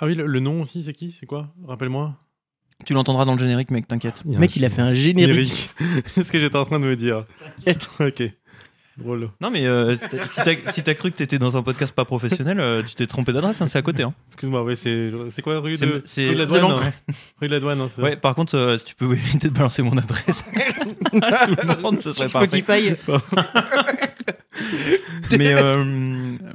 Ah oui, le, le nom aussi, c'est qui? C'est quoi? Rappelle-moi. Tu l'entendras dans le générique, mec, t'inquiète. y Le mec, il a fait un générique. C'est ce que j'étais en train de me dire. T'inquiète. ok. Drôle. Non, mais euh, si t'as- si t'as si t'as cru que t'étais dans un podcast pas professionnel, euh, tu t'es trompé d'adresse, hein, c'est à côté. Hein. Excuse-moi, ouais, c'est c'est quoi rue C'est- de c'est- rue de la douane hein Rue de la douane, hein, c'est Ouais, par contre, euh, si tu peux éviter de balancer mon adresse à tout le monde, ce serait Sur parfait. Spotify. mais euh,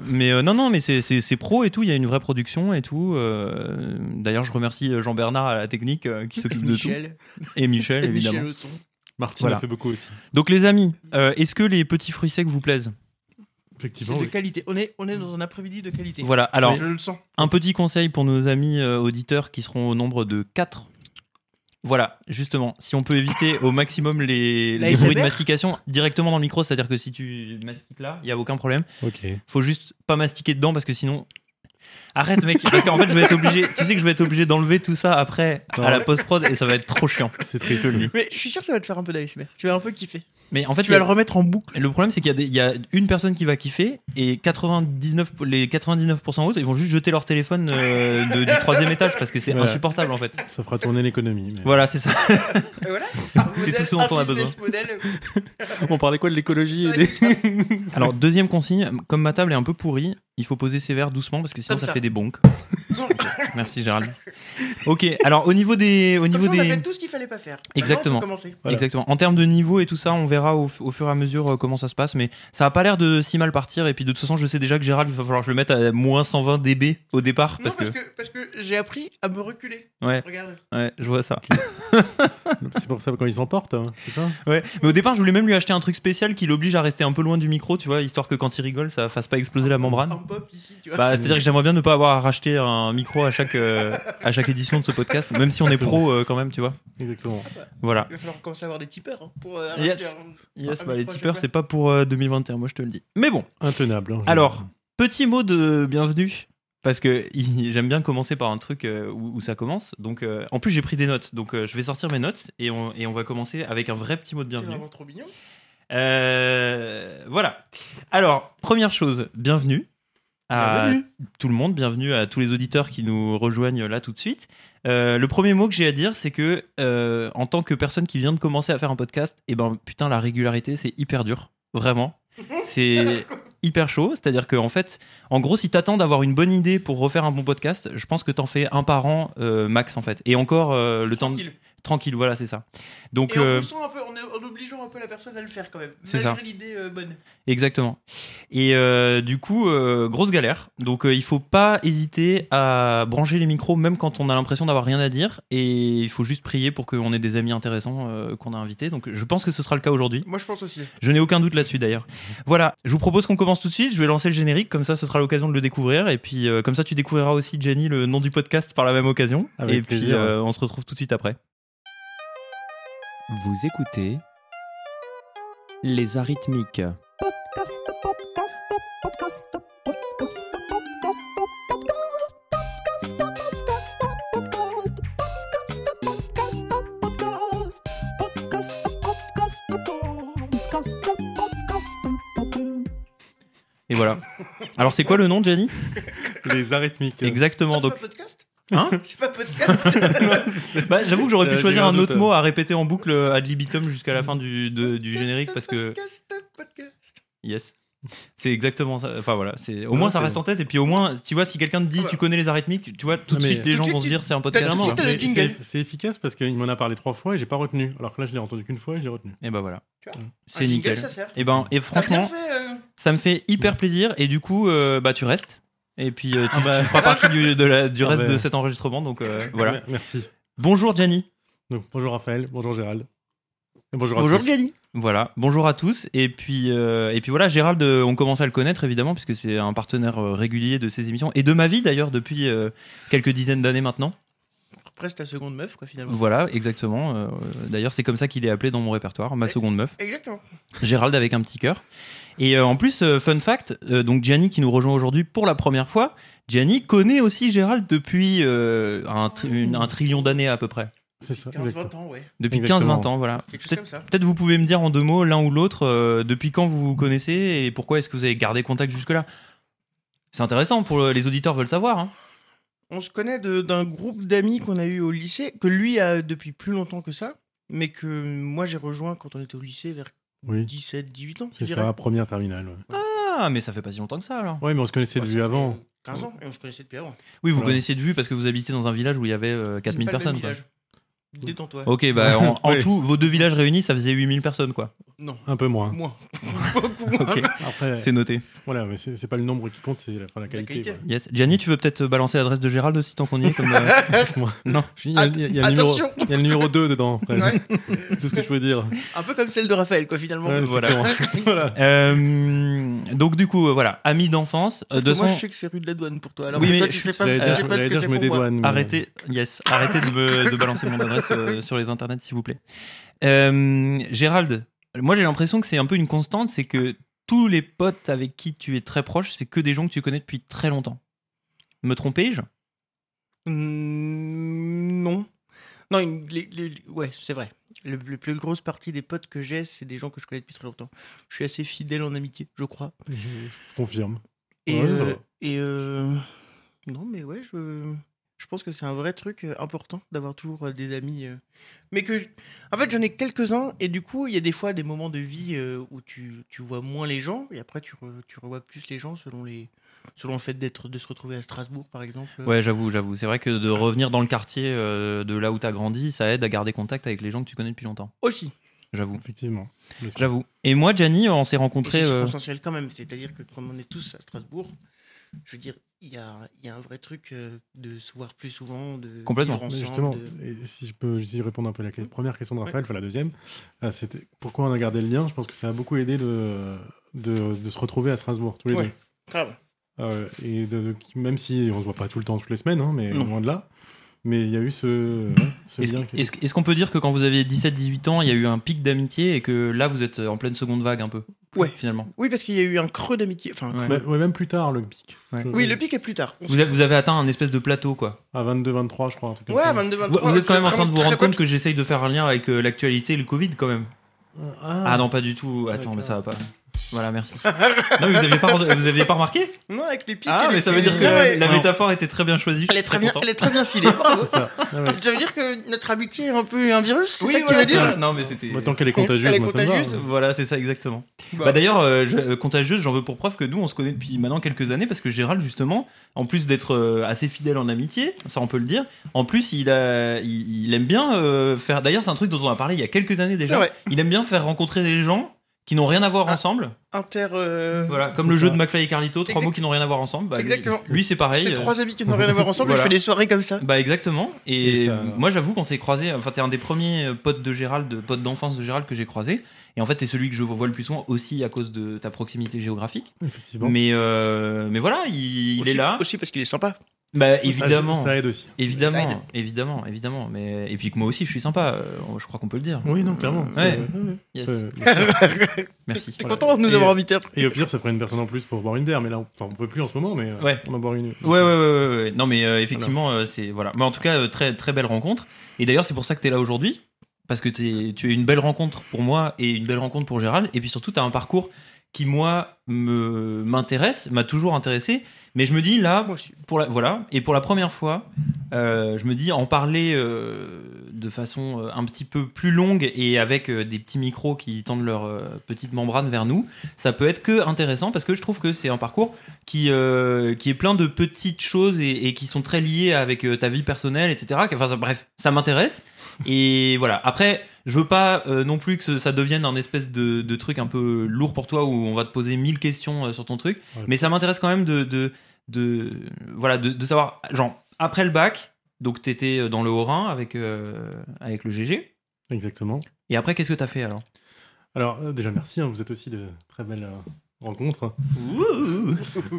mais euh, non non mais c'est pro et tout il y a une vraie production et tout euh, d'ailleurs je remercie Jean Bernard à la technique euh, qui s'occupe de Michel. tout et Michel Et évidemment Michel son. Martine Voilà. a fait beaucoup aussi. donc les amis euh, est-ce que les petits fruits secs vous plaisent? C'est Effectivement. de oui. qualité. On est, on est dans un après-midi de qualité. voilà alors je le sens. un petit conseil pour nos amis euh, auditeurs qui seront au nombre de 4 voilà, justement, si on peut éviter au maximum les, bruits de mastication directement dans le micro, c'est-à-dire que si tu mastiques là, il y a aucun problème. Ok. faut juste pas mastiquer dedans parce que sinon arrête mec parce qu'en fait je vais être obligé tu sais que je vais être obligé d'enlever tout ça après à la post prod et ça va être trop chiant C'est le dis Mais je suis sûr que ça va te faire un peu d'ASMR. Tu vas un peu kiffer. mais en fait Tu vas a- le remettre en boucle. le problème c'est qu'il y a, des- il y a une personne qui va kiffer et 99 les 99% autres ils vont juste jeter leur téléphone euh, de- du troisième étage parce que c'est Voilà. insupportable en fait Ça fera tourner l'économie. mais- voilà c'est ça Et voilà. C'est tout ce dont on a besoin. On parlait quoi de l'écologie et des- alors deuxième consigne comme ma table est un peu pourrie il faut poser ses verres doucement parce que sinon Comme ça, ça. fait des bonks merci Gérald ok alors au niveau des au Comme niveau ça, on a des fait tout ce qu'il fallait pas faire. Exactement. on peut commencer. Voilà. Exactement. En termes de niveau et tout ça, on verra au, au fur et à mesure euh, comment ça se passe. Mais ça a pas l'air de si mal partir. Et puis de toute façon, je sais déjà que Gérald, il va falloir que je le mette à moins 120 dB au départ. Non, Parce que. parce que, j'ai appris à me reculer. Ouais, Regarde. ouais, je vois ça. C'est pour ça quand ils s'emportent, hein, c'est ça? Ouais. Mais au départ, je voulais même lui acheter un truc spécial qui l'oblige à rester un peu loin du micro, tu vois, histoire que quand il rigole, ça fasse pas exploser la membrane. Un pop ici, tu vois. Bah, c'est-à-dire que j'aimerais bien ne pas avoir à racheter un micro à chaque, euh, à chaque édition de ce podcast, même si on est pro euh, quand même, tu vois. Exactement. Voilà. Il va falloir commencer à avoir des tipeurs hein, pour euh, Yes. racheter un- Yes, un bah, les tipeurs, c'est pas pour euh, 2021, moi je te le dis. Mais bon. Intenable. hein, Alors, petit mot de bienvenue. Parce que j'aime bien commencer par un truc où, où ça commence. Donc, euh, en plus, j'ai pris des notes. Donc, euh, je vais sortir mes notes et on, et on va commencer avec un vrai petit mot de fois. C'est bienvenue. vraiment trop mignon. Euh, voilà. Alors, première chose, bienvenue à Bienvenue. tout le monde, bienvenue à tous les auditeurs qui nous rejoignent là tout de suite. Euh, le premier mot que j'ai à dire, c'est que euh, en tant que personne qui vient de commencer à faire un podcast, et ben putain, la régularité, c'est hyper dur, vraiment. C'est hyper chaud, c'est-à-dire que en fait, en gros, si t'attends d'avoir une bonne idée pour refaire un bon podcast, je pense que t'en fais un par an euh, max en fait, et encore le temps de... Tranquille. voilà, c'est ça. Donc Et en euh, poussant un peu, en, en obligeant un peu la personne à le faire quand même. C'est malgré ça. l'idée euh, bonne. Exactement. Et euh, du coup, euh, grosse galère. Donc, euh, il faut pas hésiter à brancher les micros, même quand on a l'impression d'avoir rien à dire. Et il faut juste prier pour qu'on ait des amis intéressants euh, qu'on a invités. Donc, je pense que ce sera le cas aujourd'hui. Moi, je pense aussi. Je n'ai aucun doute là-dessus d'ailleurs. Voilà, je vous propose qu'on commence tout de suite. Je vais lancer le générique, comme ça, ce sera l'occasion de le découvrir. Et puis, euh, comme ça, tu découvriras aussi, Jenny, le nom du podcast par la même occasion. Avec et plaisir, puis, euh, on se retrouve tout de suite après. Vous écoutez Les Arithmiques. Et voilà. Alors, c'est quoi le nom, Jenny? Les arithmiques. Exactement. Ah, Donc, podcast? Hein C'est pas podcast Bah, J'avoue que j'aurais pu choisir un autre doute. mot à répéter en boucle ad libitum jusqu'à la fin du, de- du générique parce que Podcast, podcast. yes c'est exactement ça enfin voilà c'est au Non, moins ça reste en tête et puis au moins tu vois si quelqu'un te dit Ah bah. tu connais les arithmiques tu vois tout de suite les Tout gens vont se dire c'est un podcast c'est- efficace parce qu'il m'en a parlé trois fois et j'ai pas retenu. Alors que là, je l'ai entendu qu'une fois et je l'ai retenu. et bah voilà Tu vois, c'est jingle, nickel ça sert. et ben et franchement fait, euh, ça me fait hyper plaisir et du coup euh, bah tu restes et puis euh, tu, Ah bah. tu feras partie du, de la- du Ah reste bah. de cet enregistrement donc euh, voilà Mer- Merci. bonjour Gianni Donc, bonjour Raphaël, bonjour Gérald. Et bonjour à Bonjour tous. Gali. Voilà, bonjour à tous. Et puis, euh, et puis voilà, Gérald, euh, on commence à le connaître évidemment, puisque c'est un partenaire euh, régulier de ces émissions et de ma vie d'ailleurs depuis euh, quelques dizaines d'années maintenant. Presque ta seconde meuf, quoi, finalement. Voilà, exactement. Euh, d'ailleurs, c'est comme ça qu'il est appelé dans mon répertoire, ma Et- seconde meuf. Exactement. Gérald avec un petit cœur. Et euh, en plus, euh, fun fact, euh, donc Gianni qui nous rejoint aujourd'hui pour la première fois, Gianni connaît aussi Gérald depuis euh, un, tri- une- un trillion d'années à peu près. C'est ça. 15-20 exactement. ans, ouais. Depuis Exactement. 15-20 ans, voilà. Peut-être. Peut-être vous pouvez me dire en deux mots, l'un ou l'autre, euh, depuis quand vous vous connaissez et pourquoi est-ce que vous avez gardé contact jusque-là? C'est intéressant, pour le- les auditeurs veulent savoir. hein. On se connaît d'un groupe d'amis qu'on a eu au lycée, que lui a depuis plus longtemps que ça, mais que moi j'ai rejoint quand on était au lycée vers Oui, 17, 18 ans, c'est ça, première terminale. Ouais. Ah, mais ça fait pas si longtemps que ça alors. Ouais, mais on se connaissait de vue avant. 15 ans, et on se connaissait depuis avant. Oui, vous Voilà. connaissiez de vue parce que vous habitiez dans un village où il y avait euh, 4000 C'est pas le même personnes. Quoi. Détends-toi. Ok, bah en, tout, vos deux villages réunis, ça faisait 8000 personnes quoi. Non, Un peu moins. moins. Beaucoup moins. Ok, Après, c'est noté. voilà, mais c'est c'est pas le nombre qui compte, c'est la, enfin, la qualité. Yes. Gianni, tu veux peut-être balancer l'adresse de Gérald aussi tant qu'on y est comme, euh, Moi, Non. je- Il y a, il y a- il y a le numéro, Attention il y a le numéro 2 dedans. après. Ouais. C'est tout ce que je peux dire. Un peu comme celle de Raphaël, quoi, finalement. Ouais, voilà. exactement. voilà. Euh, donc du coup, euh, voilà, amis d'enfance. euh, Sauf que 200... Moi, je sais que c'est rue de la douane pour toi. Alors Oui, que mais toi, tu sais pas, J'allais tu dire, sais pas ce j'allais que dire, je c'est me pour moi. dédouane. mais- Arrêtez, yes, arrêtez de, me, de balancer mon adresse euh, sur les internets, s'il vous plaît. Euh, Gérald, moi j'ai l'impression que c'est un peu une constante, c'est que tous les potes avec qui tu es très proche, c'est que des gens que tu connais depuis très longtemps. Me trompais-je Mm, Non. Non, une- les- les- ouais, c'est vrai. Le, le plus grosse partie des potes que j'ai, c'est des gens que je connais depuis très longtemps. Je suis assez fidèle en amitié, je crois. Je je confirme. Et, Ouais, euh, et euh, non, mais ouais, je, je pense que c'est un vrai truc euh, important d'avoir toujours euh, des amis. euh, mais que, je- en fait, j'en ai quelques-uns et du coup, il y a des fois des moments de vie où tu, tu vois moins les gens et après tu, re- tu revois plus les gens selon les, selon le fait d'être, de se retrouver à Strasbourg, par exemple. Ouais, j'avoue, j'avoue. C'est vrai que de revenir dans le quartier de là où tu as grandi, ça aide à garder contact avec les gens que tu connais depuis longtemps. Aussi. J'avoue. Effectivement. J'avoue. Et moi, Gianni, on s'est rencontrés. c'est euh, quand même. C'est-à-dire que comme on est tous à Strasbourg, je veux dire, il y a, il y a un vrai truc euh, de se voir plus souvent, de Complètement. ensemble. justement, de- et si je peux juste y répondre un peu à la que- première question de Raphaël, enfin la deuxième, euh, c'était pourquoi on a gardé le lien? Je pense que ça a beaucoup aidé de, de, de se retrouver à Strasbourg, tous les Ouais. deux. Grave. Euh, et de, de- même si on se voit pas tout le temps, toutes les semaines, hein, mais Non. loin de là. Mais il y a eu ce, ouais, ce Est-ce lien. qui- est-ce- est-ce qu'on peut dire que quand vous aviez 17-18 ans, il y a eu un pic d'amitié et que là, vous êtes en pleine seconde vague un peu Ouais. Finalement? Oui, parce qu'il y a eu un creux d'amitié. Enfin, un Ouais. creux. Bah, ouais, même plus tard, le pic. Ouais. Oui, le pic est plus tard. Vous avez, vous avez atteint un espèce de plateau, quoi. À 22, 23, je crois. Un truc Ouais, ça. 22, Vous, 23. vous êtes quand même en train de vous rendre compte que j'essaye de faire un lien avec euh, l'actualité et le Covid, quand même. Ah non, pas du tout. Attends, mais ça va pas. Voilà, merci. non, mais vous aviez pas, vous aviez pas remarqué Non, avec les pics. Ah, mais ça veut dire que Ouais, la, métaphore était très bien choisie. Elle est très bien, content. elle est très bien filée. Bravo. C'est ça. Ah ouais. Ça veut dire que notre amitié est un peu un virus Oui, ça que voilà, tu veux dire ça. Non, mais c'était. Bah, tant qu'elle est contagieuse, Elle est moi, ça me va. Voilà, c'est ça exactement. Bah. Bah, D'ailleurs, euh, je- euh, contagieuse, j'en veux pour preuve que nous, on se connaît depuis maintenant quelques années parce que Gérald, justement, en plus d'être euh, assez fidèle en amitié, ça on peut le dire, en plus, il, a, il, il aime bien euh, faire. D'ailleurs, c'est un truc dont on a parlé il y a quelques années déjà. Il aime bien faire rencontrer des gens qui n'ont rien à voir Ah. ensemble. Inter. euh, Voilà, comme le jeu de McFly et Carlito, trois Exact- mots qui n'ont rien à voir ensemble. Bah, lui- Exactement. Lui, c'est pareil. C'est euh, trois amis qui n'ont rien à voir ensemble. Voilà. Je fais des soirées comme ça. Bah exactement. Et, Et ça- moi j'avoue qu'on s'est croisé. Enfin t'es un des premiers potes de Gérald, potes d'enfance de Gérald que j'ai croisé. Et en fait t'es celui que je vois le plus souvent aussi à cause de ta proximité géographique. Effectivement. Mais mais mais voilà, il, il Aussi- est là. Aussi parce qu'il est sympa. Bah évidemment, Ça, aide aussi. évidemment, Ça aide. évidemment, évidemment. Mais et puis que moi aussi je suis sympa. euh, je crois qu'on peut le dire. Oui, non, clairement. Ouais. Yes. Merci. T'es Voilà. content de nous Et- avoir invités après Et au pire, ça ferait une personne en plus pour boire une bière, mais là, on, enfin, on peut plus en ce moment, mais euh, Ouais. on en boire une. Ouais, ouais, ouais, ouais, ouais. Non, mais euh, effectivement, euh, c'est voilà. Mais en tout cas, euh, très très belle rencontre. Et d'ailleurs, c'est pour ça que tu es là aujourd'hui, parce que t'es- tu es une belle rencontre pour moi et une belle rencontre pour Gérald. Et puis surtout, tu as un parcours qui moi me m'intéresse, m'a toujours intéressé. Mais je me dis là, pour la, voilà, et pour la première fois, euh, je me dis en parler euh, de façon euh, un petit peu plus longue et avec euh, des petits micros qui tendent leur petite membrane vers nous, ça peut être que intéressant parce que je trouve que c'est un parcours qui, qui est plein de petites choses et, et qui sont très liées avec ta vie personnelle, etc. Enfin, ça- bref, ça m'intéresse. Et voilà. Après, je veux pas euh, non plus que ça devienne un espèce de, de truc un peu lourd pour toi où on va te poser mille questions euh, sur ton truc. Ouais. Mais ça m'intéresse quand même de, de, de, voilà, de, de savoir, genre, après le bac, donc t'étais dans le Haut-Rhin avec, euh, avec le GG. Exactement. Et après, qu'est-ce que t'as fait alors? Alors, euh, déjà, merci, hein, vous êtes aussi de très belles rencontres.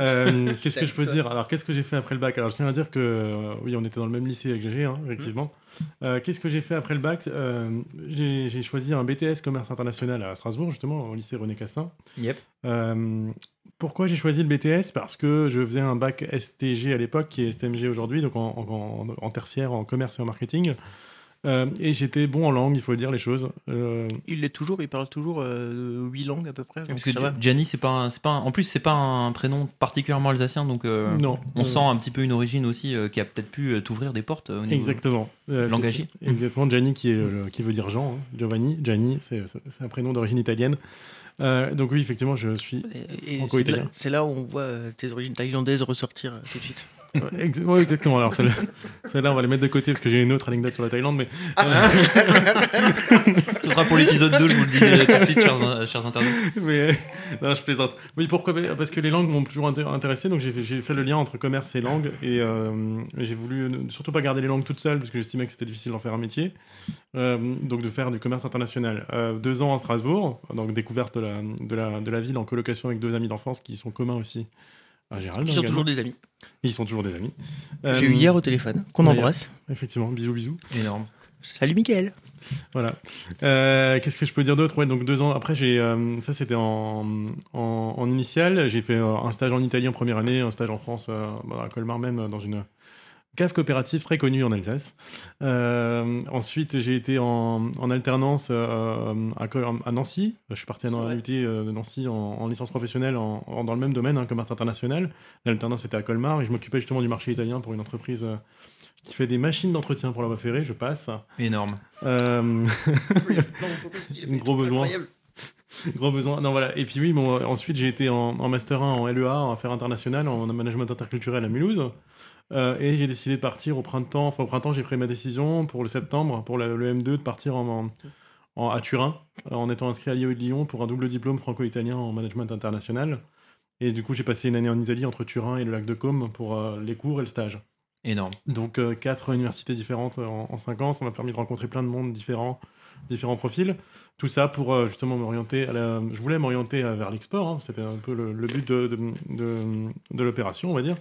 Euh, qu'est-ce que je peux dire? Alors, qu'est-ce que j'ai fait après le bac? Alors, je tiens à dire que, euh, oui, on était dans le même lycée avec GG, hein, effectivement. Euh, qu'est-ce que j'ai fait après le bac? J'ai j'ai choisi un BTS commerce international à Strasbourg, justement, au lycée René Cassin. Yep. Pourquoi j'ai choisi le BTS Parce que je faisais un bac STG à l'époque, qui est STMG aujourd'hui, donc en, en- en- en tertiaire, en commerce et en marketing. Euh, et j'étais bon en langue, il faut dire les choses. Euh, Il l'est toujours, il parle toujours euh, 8 langues à peu près. donc Parce que. Gianni, c'est pas, un- c'est pas un- en plus, c'est pas un prénom particulièrement alsacien, donc euh, non. on Euh, sent un petit peu une origine aussi euh, qui a peut-être pu t'ouvrir des portes au niveau. Exactement. Euh, Langagier. Exactement. Gianni qui, est, euh, qui veut dire Jean. hein. Giovanni. Gianni, c'est un prénom d'origine italienne. Euh, donc oui, effectivement, je suis. Franco-italien. c'est là- où on voit tes origines thaïlandaises ressortir tout de suite. Ouais, exactement. Alors celle-là, on va les mettre de côté parce que j'ai une autre anecdote sur la Thaïlande, mais Ce sera pour l'épisode 2, je vous le dis euh, tout de suite, chers, chers internautes. mais non, je plaisante. Oui, pourquoi Parce que les langues m'ont toujours inté- intéressé, donc j'ai fait, le lien entre commerce et langue, et euh, j'ai voulu surtout pas garder les langues toutes seules parce que j'estimais que c'était difficile d'en faire un métier, Euh, donc de faire du commerce international. Euh, deux ans à Strasbourg, donc découverte de la, de la, de la ville en colocation avec deux amis d'enfance qui sont communs aussi Gérald. Ils sont également. toujours des amis. Ils sont toujours des amis. J'ai Euh, eu hier au téléphone, qu'on d'ailleurs. embrasse. Effectivement, bisous, bisous. Énorme. Salut Mickaël. Voilà. Euh, Qu'est-ce que je peux dire d'autre? Ouais, donc deux ans après, j'ai euh, ça c'était en, en, en initial. J'ai fait euh, un stage en Italie en première année, un stage en France euh, bah, à Colmar même euh, dans une cave coopérative très connue en Alsace. Euh, ensuite, j'ai été en, en alternance euh, à, Nancy. Je suis parti à l'UT de Nancy en, en licence professionnelle en, en- dans le même domaine, hein, commerce international. L'alternance était à Colmar et je m'occupais justement du marché italien pour une entreprise euh, qui fait des machines d'entretien pour la voie ferrée. Je passe. Énorme. Euh, Gros besoin. Gros besoin. Non, voilà. Et puis oui, bon, euh, ensuite j'ai été en, en Master 1 en LEA, en affaires internationales, en management interculturel à Mulhouse. Euh, et j'ai décidé de partir au printemps. Enfin, au printemps, j'ai pris ma décision pour le septembre, pour la- le M2, de partir en, en- en- à Turin, euh, en étant inscrit à l'IO de Lyon pour un double diplôme franco-italien en management international. Et du coup, j'ai passé une année en Italie entre Turin et le lac de Côme pour euh, les cours et le stage. Énorme. Donc euh, quatre universités différentes en, en cinq ans, ça m'a permis de rencontrer plein de monde différents, différents profils. Tout ça pour euh, justement m'orienter. la- Je voulais m'orienter vers l'export, hein, c'était un peu le, le but de, de, de- de l'opération, on va dire.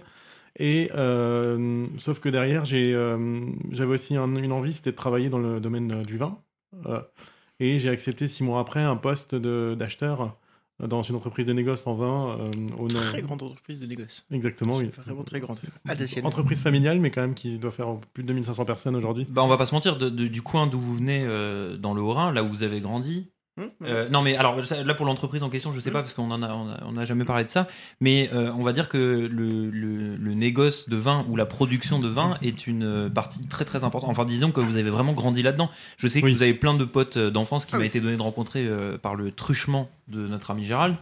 Et euh, sauf que derrière, euh, j'avais aussi un- une envie, c'était de travailler dans le domaine euh, du vin. Euh, et j'ai accepté six mois après un poste de, d'acheteur dans une entreprise de négoce en vin euh, au nord. Très grande entreprise de négoce. Exactement, oui. C'est Vraiment très grande. Entreprise familiale, mais quand même qui doit faire plus de 2500 personnes aujourd'hui. Bah, on va pas se mentir, de- de- du coin d'où vous venez euh, dans le Haut-Rhin, là où vous avez grandi. Hum. euh, non, mais alors là pour l'entreprise en question, je sais pas parce qu'on en a, on a, on a jamais parlé de ça, mais euh, on va dire que le, le, le négoce de vin ou la production de vin est une euh, partie très très importante. Enfin, disons que vous avez vraiment grandi là-dedans. Je sais que Oui. vous avez plein de potes d'enfance qui Ah m'a oui. été donné de rencontrer euh, par le truchement de notre ami Gérald.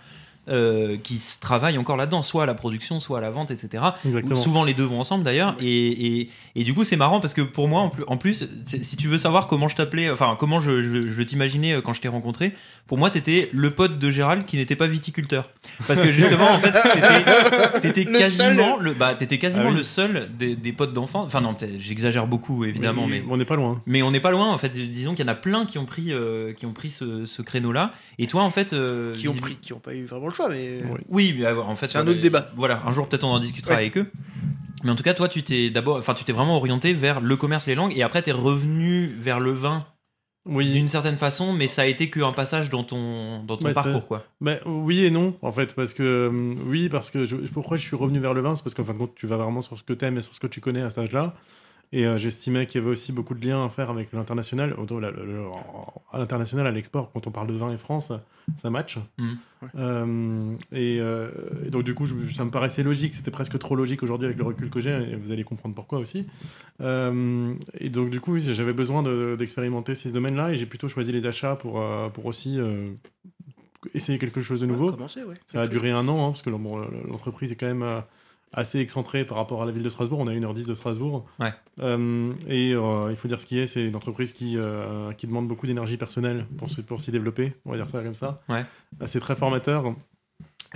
Euh, qui travaillent encore là-dedans, soit à la production, soit à la vente, etc. Exactement. Souvent les deux vont ensemble d'ailleurs. Et, et, et du coup, c'est marrant parce que pour moi, en plus, en plus c'est- si tu veux savoir comment je t'appelais, enfin, comment je, je, je t'imaginais euh, quand je t'ai rencontré, pour moi, t'étais le pote de Gérald qui n'était pas viticulteur. Parce que justement, en fait, t'étais- quasiment, seul. le, bah, t'étais quasiment Ah oui. le seul des, des potes d'enfants. Enfin, non, j'exagère beaucoup, évidemment, mais. on n'est pas loin. Mais on n'est pas loin, en fait. Disons qu'il y en a plein qui ont pris, euh, qui ont pris ce, ce créneau-là. Et toi, en fait. euh, Qui ont pris, qui ont pas eu vraiment le choix, mais. Ouais. oui, mais euh, en fait, C'est un euh, autre débat. Voilà, un jour peut-être on en discutera Ouais. avec eux. Mais en tout cas, toi, tu t'es d'abord, enfin, tu t'es vraiment orienté vers le commerce, les langues, et après, t'es revenu vers le vin Oui, d'une certaine façon, mais ça a été qu'un passage dans ton, dans ton parcours, quoi. Ben, oui et non, en fait, parce que euh, oui, parce que je- pourquoi je suis revenu vers le vin, c'est parce qu'en fin de compte, tu vas vraiment sur ce que t'aimes et sur ce que tu connais à cet âge-là. Et euh, j'estimais qu'il y avait aussi beaucoup de liens à faire avec l'international. À l'international, à l'export, quand on parle de vin et France, ça match. Ouais. Euh, et, euh, et donc, du coup, je- ça me paraissait logique. C'était presque trop logique aujourd'hui avec le recul que j'ai. Et vous allez comprendre pourquoi aussi. Euh, et donc, du coup, oui, j'avais besoin de- d'expérimenter ces domaines-là. Et j'ai plutôt choisi les achats pour, euh, pour aussi euh, essayer quelque chose de nouveau. Commencer, ouais. Ça a duré un an, hein, parce que bon, l'entreprise est quand même euh, assez excentrée par rapport à la ville de Strasbourg. On a 1h10 de Strasbourg. Ouais. Euh, et euh, il faut dire ce qui est, c'est une entreprise qui, euh, qui demande beaucoup d'énergie personnelle pour, pour s'y développer, on va dire ça comme ça. Ouais. C'est très formateur.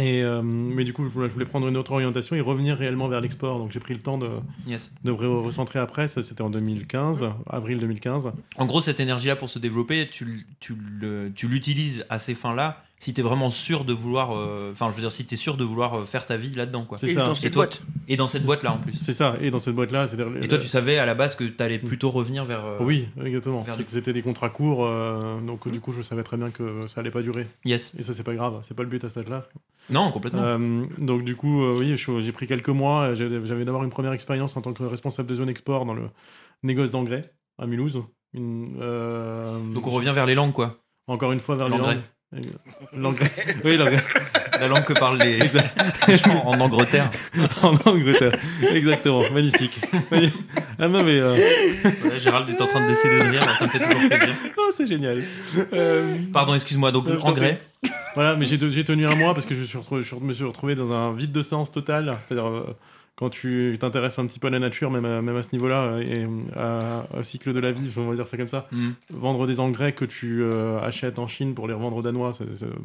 Et, mais du coup, je voulais, je voulais prendre une autre orientation et revenir réellement vers l'export. Donc j'ai pris le temps de, Yes. de re- recentrer après. Ça, c'était en 2015, avril 2015. En gros, cette énergie-là pour se développer, tu, tu l'utilises à ces fins-là. Si t'es vraiment sûr de vouloir, euh, enfin, je veux dire, si t'es sûr de vouloir euh, faire ta vie là-dedans, quoi. C'est Et ça. dans Et cette toi- boîte. Et dans cette boîte-là, en plus. C'est ça. Et dans cette boîte-là, c'est-à-dire. Et toi, tu savais à la base que t'allais plutôt revenir vers. euh, Oui, exactement. C'est C'était des contrats courts, euh, donc du coup, je savais très bien que ça allait pas durer. Yes. Et ça, c'est pas grave, c'est pas le but à cet âge-là. Non, complètement. Euh, donc, du coup, euh, oui, j'ai pris quelques mois. J'avais d'abord une première expérience en tant que responsable de zone export dans le négoce d'engrais à Mulhouse. Une, euh, Donc on revient vers les langues, quoi. Encore une fois vers les langues. L'anglais. oui, l'anglais. La langue que parlent les, gens en Angleterre. en Angleterre. Exactement. Magnifique. Magnifique. Ah non, mais. euh, Gérald est en train de décider de rire, là, ça me fait toujours plaisir. Oh, c'est génial. Euh, Pardon, excuse-moi, donc t'en engrais. Voilà, mais j'ai tenu un mois parce que je, suis retrouvé- je me suis retrouvé dans un vide de séance total. C'est-à-dire, euh, quand tu t'intéresses un petit peu à la nature, même à, même à ce niveau-là, euh, et euh, à- au cycle de la vie, on va dire ça comme ça, Hmm. vendre des engrais que tu euh, achètes en Chine pour les revendre aux Danois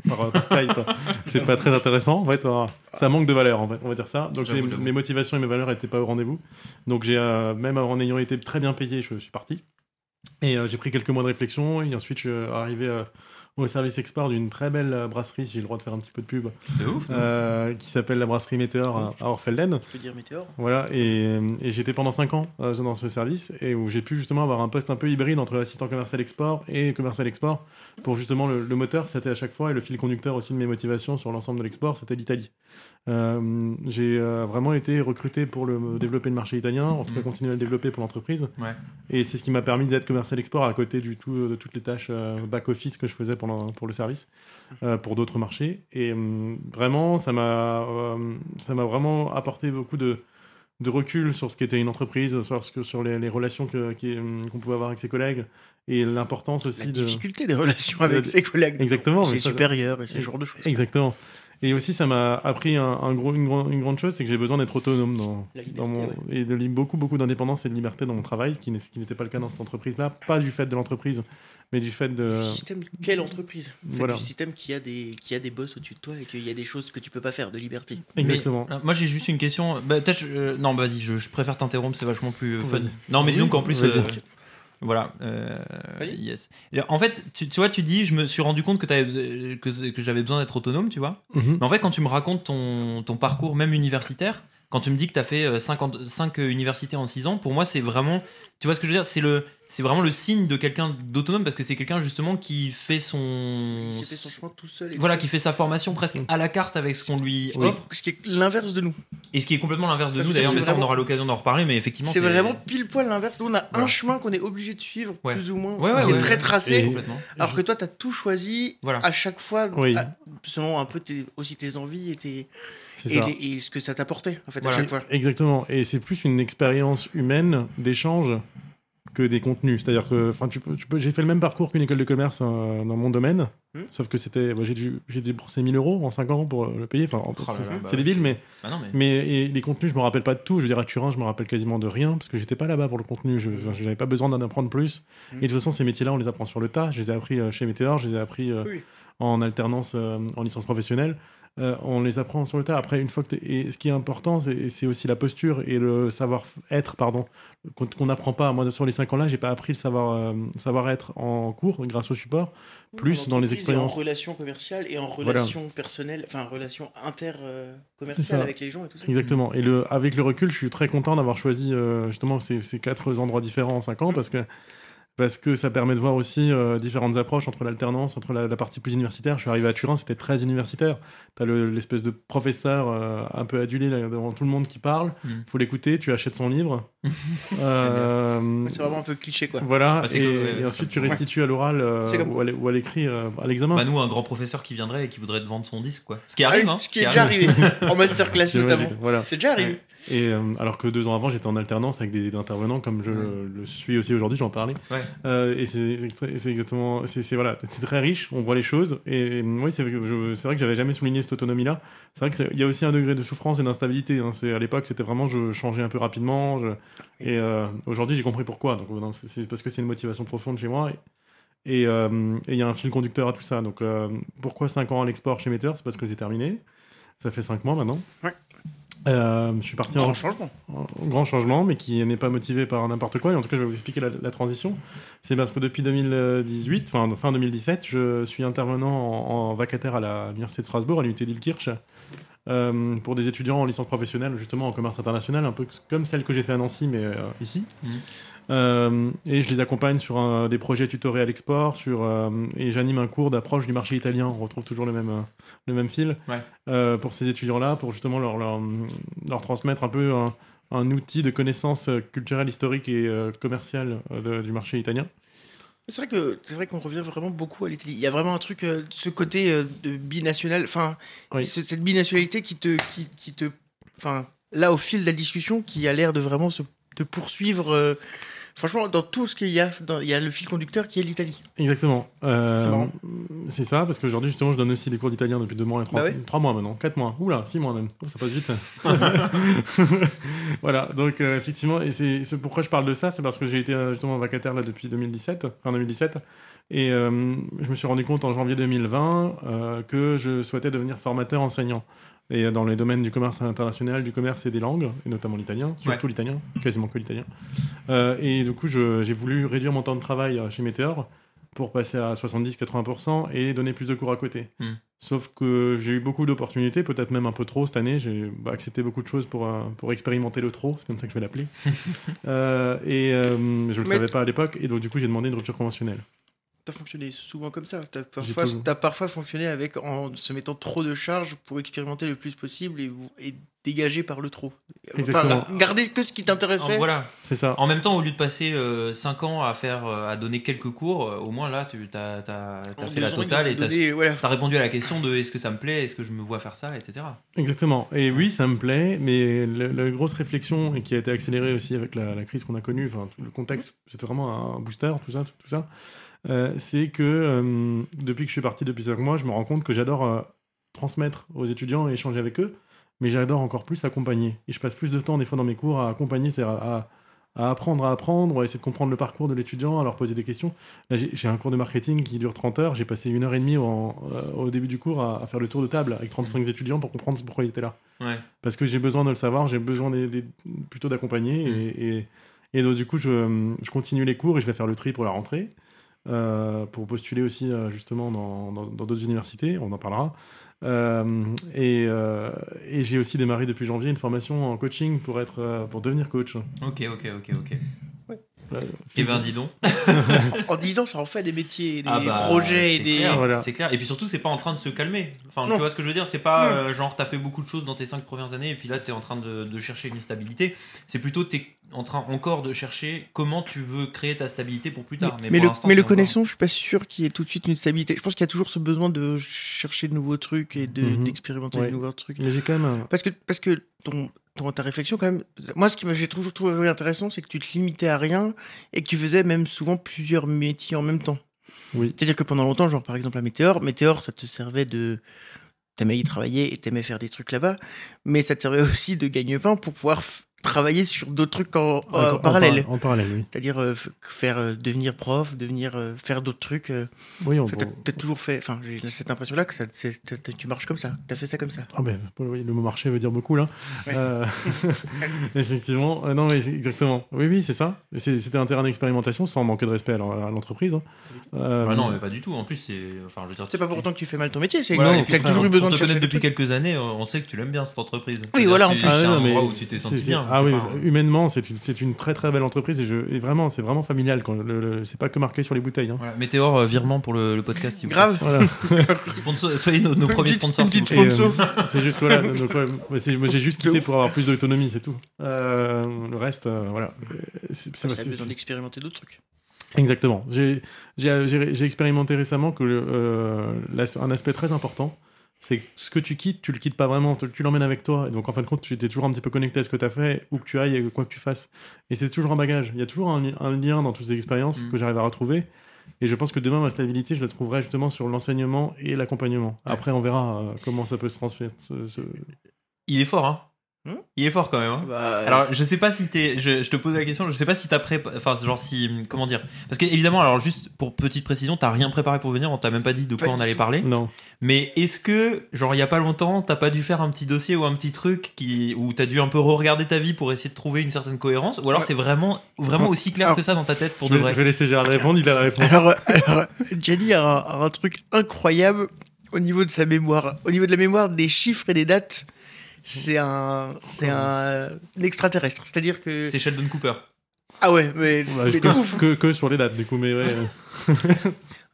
par, par Skype, c'est pas très intéressant. En fait, ça manque de valeur, en fait, on va dire ça. Donc, mes motivations et mes valeurs n'étaient pas au rendez-vous. Donc, j'ai euh, même en ayant été très bien payé, je suis parti. Et euh, j'ai pris quelques mois de réflexion, et ensuite, je suis arrivé euh, au service export d'une très belle euh, brasserie, si j'ai le droit de faire un petit peu de pub, C'est ouf. euh, qui s'appelle la brasserie Météor à, à Orfelden. Tu peux dire météore Voilà, et, et j'étais pendant 5 ans euh, dans ce service, et où j'ai pu justement avoir un poste un peu hybride entre assistant commercial export et commercial export, pour justement le, le moteur, c'était à chaque fois, et le fil conducteur aussi de mes motivations sur l'ensemble de l'export, c'était l'Italie. Euh, j'ai euh, vraiment été recruté pour le, développer le marché italien, en tout cas Mhm. continuer à le développer pour l'entreprise. Ouais. Et c'est ce qui m'a permis d'être commercial export à côté du tout, de toutes les tâches euh, back-office que je faisais pour le service, euh, pour d'autres marchés. Et vraiment, ça m'a euh, ça m'a vraiment apporté beaucoup de, de recul sur ce qu'était une entreprise, sur, ce que, sur les, les relations qu'on pouvait avoir avec ses collègues et l'importance La aussi de. difficulté des relations avec de- ses collègues. Exactement, Ses supérieurs et ce genre de choses. Exactement. Et aussi, ça m'a appris un, un gros, une, grande chose, c'est que j'ai besoin d'être autonome dans, liberté, dans mon, ouais. et de beaucoup, beaucoup d'indépendance et de liberté dans mon travail, qui n'est- ce qui n'était pas le cas dans cette entreprise-là. Pas du fait de l'entreprise, mais du fait de. Du système, quelle entreprise? En fait, Voilà. Du système qui a, des, qui a des boss au-dessus de toi et qu'il y a des choses que tu peux pas faire, de liberté. Exactement. Mais, moi j'ai juste une question. Bah, peut-être. je- euh, non, bah, vas-y, je, je préfère t'interrompre, c'est vachement plus euh, fun. Non, mais disons qu'en plus. euh, voilà. euh, yes. En fait, tu, tu vois, tu dis, je me suis rendu compte que, t'avais- que, que j'avais besoin d'être autonome, tu vois. Mhm. Mais en fait, quand tu me racontes ton, ton parcours, même universitaire, quand tu me dis que tu as fait 5 universités en 6 ans, pour moi, c'est vraiment. Tu vois ce que je veux dire? C'est le. C'est vraiment le signe de quelqu'un d'autonome parce que c'est quelqu'un justement qui fait son. Il fait son chemin tout seul. et Voilà, tout qui fait sa formation presque à la carte avec ce qu'on lui seul. offre. Ce qui est l'inverse de nous. Et ce qui est complètement l'inverse de Parce nous d'ailleurs, mais ça on aura l'occasion d'en reparler, mais effectivement. C'est vraiment pile poil l'inverse. Nous, on a un chemin qu'on est obligé de suivre, Ouais. plus ou moins, Ouais, ouais, qui est ouais, très tracé. Et- Complètement. Alors que toi, tu as tout choisi Voilà. à chaque fois, Oui. à- selon un peu tes- aussi tes envies et, tes, et, ça. les- et ce que ça t'apportait, en fait, Voilà. à chaque fois. Exactement. Et c'est plus une expérience humaine d'échange que des contenus. C'est-à-dire que, enfin, tu peux, tu peux- j'ai fait le même parcours qu'une école de commerce euh, dans mon domaine, Hmm. sauf que c'était, bah, j'ai dû, j'ai déboursé 1000 euros en 5 ans pour le payer. Enfin, en- Oh c'est bah ouais, débile, mais Bah non, mais. Mais et les contenus, je me rappelle pas de tout. Je veux dire, à Turin, je me rappelle quasiment de rien parce que j'étais pas là-bas pour le contenu. Je n'avais pas besoin d'en apprendre plus. Mm. Et de toute façon, ces métiers-là, on les apprend sur le tas. Je les ai appris euh, chez Météor, je les ai appris euh, Oui. en alternance, en licence professionnelle. Euh, on les apprend sur le tas. Après, une fois que et ce qui est important, c'est aussi la posture et le savoir-être, pardon, qu'on n'apprend pas. Moi, sur les 5 ans-là, j'ai pas appris le savoir, euh, savoir-être en cours grâce au support, plus dans les expériences. En relation commerciale et en Voilà. relation personnelle, enfin, en relation inter-commerciale avec les gens et tout ça. Exactement. Et le, avec le recul, je suis très content d'avoir choisi euh, justement ces, ces quatre endroits différents en cinq ans parce que, parce que ça permet de voir aussi euh, différentes approches entre l'alternance, entre la, la partie plus universitaire. Je suis arrivé à Turin, c'était très universitaire. Tu as l'espèce de professeur euh, un peu adulé là, devant tout le monde qui parle. Mm. faut l'écouter, tu achètes son livre. Euh, C'est vraiment un peu cliché, quoi. voilà, Ah, et, comme- ouais, et ensuite tu restitues à l'oral euh, ou à l'écrit euh, à l'examen. Bah nous, un grand professeur qui viendrait et qui voudrait te vendre son disque, quoi. Ce qui Ah arrive, oui, hein. ce qui est déjà arrivé, en masterclass notamment. Voilà. C'est déjà arrivé. Et euh, alors que deux ans avant, j'étais en alternance avec des, des intervenants comme je le, le suis aussi aujourd'hui, j'en parlais. Ouais. Euh, et c'est exactement, c'est voilà, c'est très riche. On voit les choses. Et, et, oui, c'est vrai que j'avais jamais souligné cette autonomie-là. C'est vrai qu'il y a aussi un degré de souffrance et d'instabilité. hein. C'est à l'époque, c'était vraiment je changeais un peu rapidement. je- et euh, aujourd'hui, j'ai compris pourquoi. Donc c'est- parce que c'est une motivation profonde chez moi. Et et, euh, et il y a un fil conducteur à tout ça. Donc euh, pourquoi 5 ans à l'export chez Meter C'est parce que c'est terminé. Ça fait 5 mois maintenant. Ouais. Euh, je suis parti en, Grand changement. un grand changement, mais qui n'est pas motivé par n'importe quoi. Et en tout cas, je vais vous expliquer la, la transition. C'est parce que depuis 2018, enfin fin 2017, je suis intervenant en, en vacataire à la- l'université de Strasbourg, à l'unité d'Ilkirch, euh, pour des étudiants en licence professionnelle, justement en commerce international, un peu comme celle que j'ai fait à Nancy, mais euh, ici. Mhm. Euh, et je les accompagne sur un- des projets tutorés à l'export, sur euh, et j'anime un cours d'approche du marché italien. On retrouve toujours le même euh, le même fil Ouais. euh, pour ces étudiants-là, pour justement leur, leur, leur transmettre un peu un, un outil de connaissance culturelle, historique et euh, commerciale de- du marché italien. C'est vrai que c'est vrai qu'on revient vraiment beaucoup à l'Italie. Il y a vraiment un truc, euh, ce côté euh, de binational, enfin, Oui. cette binationalité qui te, qui, qui te, enfin, là au fil de la discussion, qui a l'air de vraiment se de poursuivre. euh, franchement, dans tout ce qu'il y a, dans- il y a le fil conducteur qui est l'Italie. Exactement. Euh, C'est ça, parce qu'aujourd'hui, justement, je donne aussi des cours d'italien depuis deux mois et trois, Bah ouais. trois mois maintenant. Quatre mois. Oula, six mois même. Oh, ça passe vite. voilà, donc euh, effectivement, et c'est c'est pourquoi je parle de ça, c'est parce que j'ai été justement vacataire là depuis 2017, fin 2017. Et je me suis rendu compte en janvier 2020 euh, que je souhaitais devenir formateur enseignant. Et dans les domaines du commerce international, du commerce et des langues, et notamment l'italien, surtout l'italien, quasiment que l'italien. Euh, et du coup, j'ai voulu réduire mon temps de travail euh, chez Météor pour passer à 70-80% et donner plus de cours à côté. Hmm. Sauf que j'ai eu beaucoup d'opportunités, peut-être même un peu trop cette année. J'ai bah, accepté beaucoup de choses pour, euh, pour expérimenter le trop, c'est comme ça que je vais l'appeler. Euh, et euh, je ne le Mais savais pas à l'époque, et donc du coup j'ai demandé une rupture conventionnelle. T'as fonctionné souvent comme ça. T'as parfois, t'as parfois fonctionné avec en se mettant trop de charges pour expérimenter le plus possible et, dégager par le trop. Exactement. Enfin, garder que ce qui t'intéressait. voilà. C'est ça. En même temps, au lieu de passer 5 ans à faire, euh, à donner quelques cours, euh, au moins là, tu as, fait la totale et tu voilà. as, répondu à la question de est-ce que ça me plaît, est-ce que je me vois faire ça, etc. Exactement. Et oui, ça me plaît, mais la grosse réflexion, et qui a été accélérée aussi avec la, la crise qu'on a connue, enfin, le contexte, c'était vraiment un booster, tout ça, tout, tout ça, euh, c'est que euh, depuis que je suis parti depuis 5 mois, je me rends compte que j'adore euh, transmettre aux étudiants et échanger avec eux, mais j'adore encore plus accompagner. Et je passe plus de temps, des fois, dans mes cours à accompagner, c'est-à-dire à, à apprendre à apprendre, à essayer de comprendre le parcours de l'étudiant, à leur poser des questions. Là, j'ai un cours de marketing qui dure 30 heures. J'ai passé une heure et demie au début du cours à, à faire le tour de table avec 35 étudiants pour comprendre pourquoi ils étaient là. Ouais. Parce que j'ai besoin de le savoir, j'ai besoin des- des- plutôt d'accompagner. Et, et, et donc, du coup, je, je continue les cours et je vais faire le tri pour la rentrée. Euh, pour postuler aussi euh, justement dans dans- d'autres universités, on en parlera. Euh, et et j'ai aussi démarré depuis janvier une formation en coaching pour, être, pour devenir coach. Ok, ok, ok, ok. Eh ben, dis donc. En 10 ans, ça en fait des métiers, des Ah bah, projets, des. clair, Voilà. C'est clair. Et puis surtout, c'est pas en train de se calmer. Enfin, Non. tu vois ce que je veux dire? C'est pas euh, genre, t'as fait beaucoup de choses dans tes cinq premières années et puis là, t'es en train de, de chercher une stabilité. C'est plutôt, t'es en train encore de chercher comment tu veux créer ta stabilité pour plus tard. Mais, Mais, pour le, mais le encore- connaissant, je suis pas sûr qu'il y ait tout de suite une stabilité. Je pense qu'il y a toujours ce besoin de chercher de nouveaux trucs et de- Mhm. d'expérimenter Ouais. de nouveaux trucs. Mais j'ai quand même. un- Parce que, parce que ton, ton- ta réflexion, quand même, moi, ce que j'ai toujours trouvé intéressant, c'est que tu te limitais à rien et que tu faisais même souvent plusieurs métiers en même temps. Oui. C'est-à-dire que pendant longtemps, genre par exemple à Météor, Météor, ça te servait de. T'aimais y travailler et t'aimais faire des trucs là-bas, mais ça te servait aussi de gagne-pain pour pouvoir f- travailler sur d'autres trucs en, en en- en parallèle. par- En parallèle, oui. C'est-à-dire euh, faire euh, devenir prof, devenir euh, faire d'autres trucs. euh. Oui, on fait, t'as toujours fait. Enfin, j'ai cette impression-là que ça, tu marches comme ça. T'as fait ça comme ça. Ah ben, oui, le mot marché veut dire beaucoup là. Ouais. Euh, effectivement, Euh, non mais exactement. Oui, oui, c'est ça. C'était un terrain d'expérimentation sans manquer de respect à l'en- à l'entreprise. hein. Euh, Bah non, mais pas du tout. En plus, c'est. Enfin, je veux dire. C'est pas pour autant que tu fais mal ton métier. C'est Voilà, t'as toujours eu besoin te de chercher connaître depuis quelques années, on sait que tu l'aimes bien cette entreprise. Oui, voilà, en plus. C'est Ah, un endroit où tu t'es senti bien. Ah oui, pas- humainement, c'est une, c'est une très très belle entreprise et, je, et vraiment, c'est vraiment familial. Quand le, le- c'est pas que marqué sur les bouteilles. hein. Voilà, Météor, euh, virement pour le, le podcast. vous Grave. Voilà. Sponsor- soyez nos, premiers petite- sponsors. plaît. Et, euh, sponsor. c'est juste que voilà. donc, ouais, moi, c'est- moi, j'ai juste quitté pour avoir plus d'autonomie, c'est tout. Euh, le reste, euh, voilà. C'est- c'est- c'est- besoin d'expérimenter d'autres trucs. Exactement. J'ai j'ai- j'ai- j'ai expérimenté récemment que euh, un aspect très important, c'est que ce que tu quittes, tu le quittes pas vraiment, tu, tu l'emmènes avec toi. Et donc en fin de compte, tu es toujours un petit peu connecté à ce que tu as fait, où que tu ailles et quoi que tu fasses. Et c'est toujours un bagage. Il y a toujours un, li- un lien dans toutes ces expériences Mm. que j'arrive à retrouver. Et je pense que demain, ma stabilité, je la trouverai justement sur l'enseignement et l'accompagnement. Après, on verra euh, comment ça peut se transmettre. ce- ce- Il est fort, hein Hmm Il est fort quand même. Hein Bah, Alors, je sais pas si t'es. Je, je te pose la question. Je sais pas si t'as préparé. Enfin, genre si. Comment dire Parce que évidemment, alors juste pour petite précision, t'as rien préparé pour venir. On t'a même pas dit de quoi Pas on allait tout. parler. Non. Mais est-ce que, genre, il y a pas longtemps, t'as pas dû faire un petit dossier ou un petit truc qui où t'as dû un peu re-regarder ta vie pour essayer de trouver une certaine cohérence? Ou alors Ouais. c'est vraiment, vraiment aussi clair Alors, que ça dans ta tête pour je, de vrai? je vais laisser Gérard répondre, il a la réponse. Alors, alors Jenny a un, a un truc incroyable au niveau de sa mémoire. Au niveau de la mémoire des chiffres et des dates, c'est un, c'est un, un extraterrestre. C'est-à-dire que C'est Sheldon Cooper. Ah ouais, mais, Bah, mais que, que, que sur les dates, du coup, mais ouais.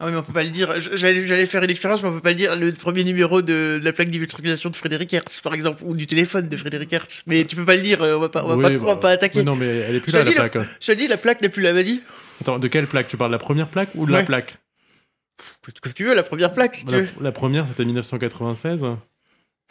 Ah ouais, mais on peut pas le dire. J'allais faire une expérience, mais on peut pas le dire. Le premier numéro de, de la plaque d'immatriculation de Frédéric Hertz, par exemple, ou du téléphone de Frédéric Hertz. Mais tu peux pas le dire. euh, On va pas, on va Oui, pas, on va bah, pas attaquer. non, mais elle est plus là, la plaque. Je te dis, la plaque n'est plus là. Vas-y. Attends, de quelle plaque? Tu parles de la première plaque ou de la plaque? Comme tu veux, la première plaque, si tu veux. la première, c'était 1996.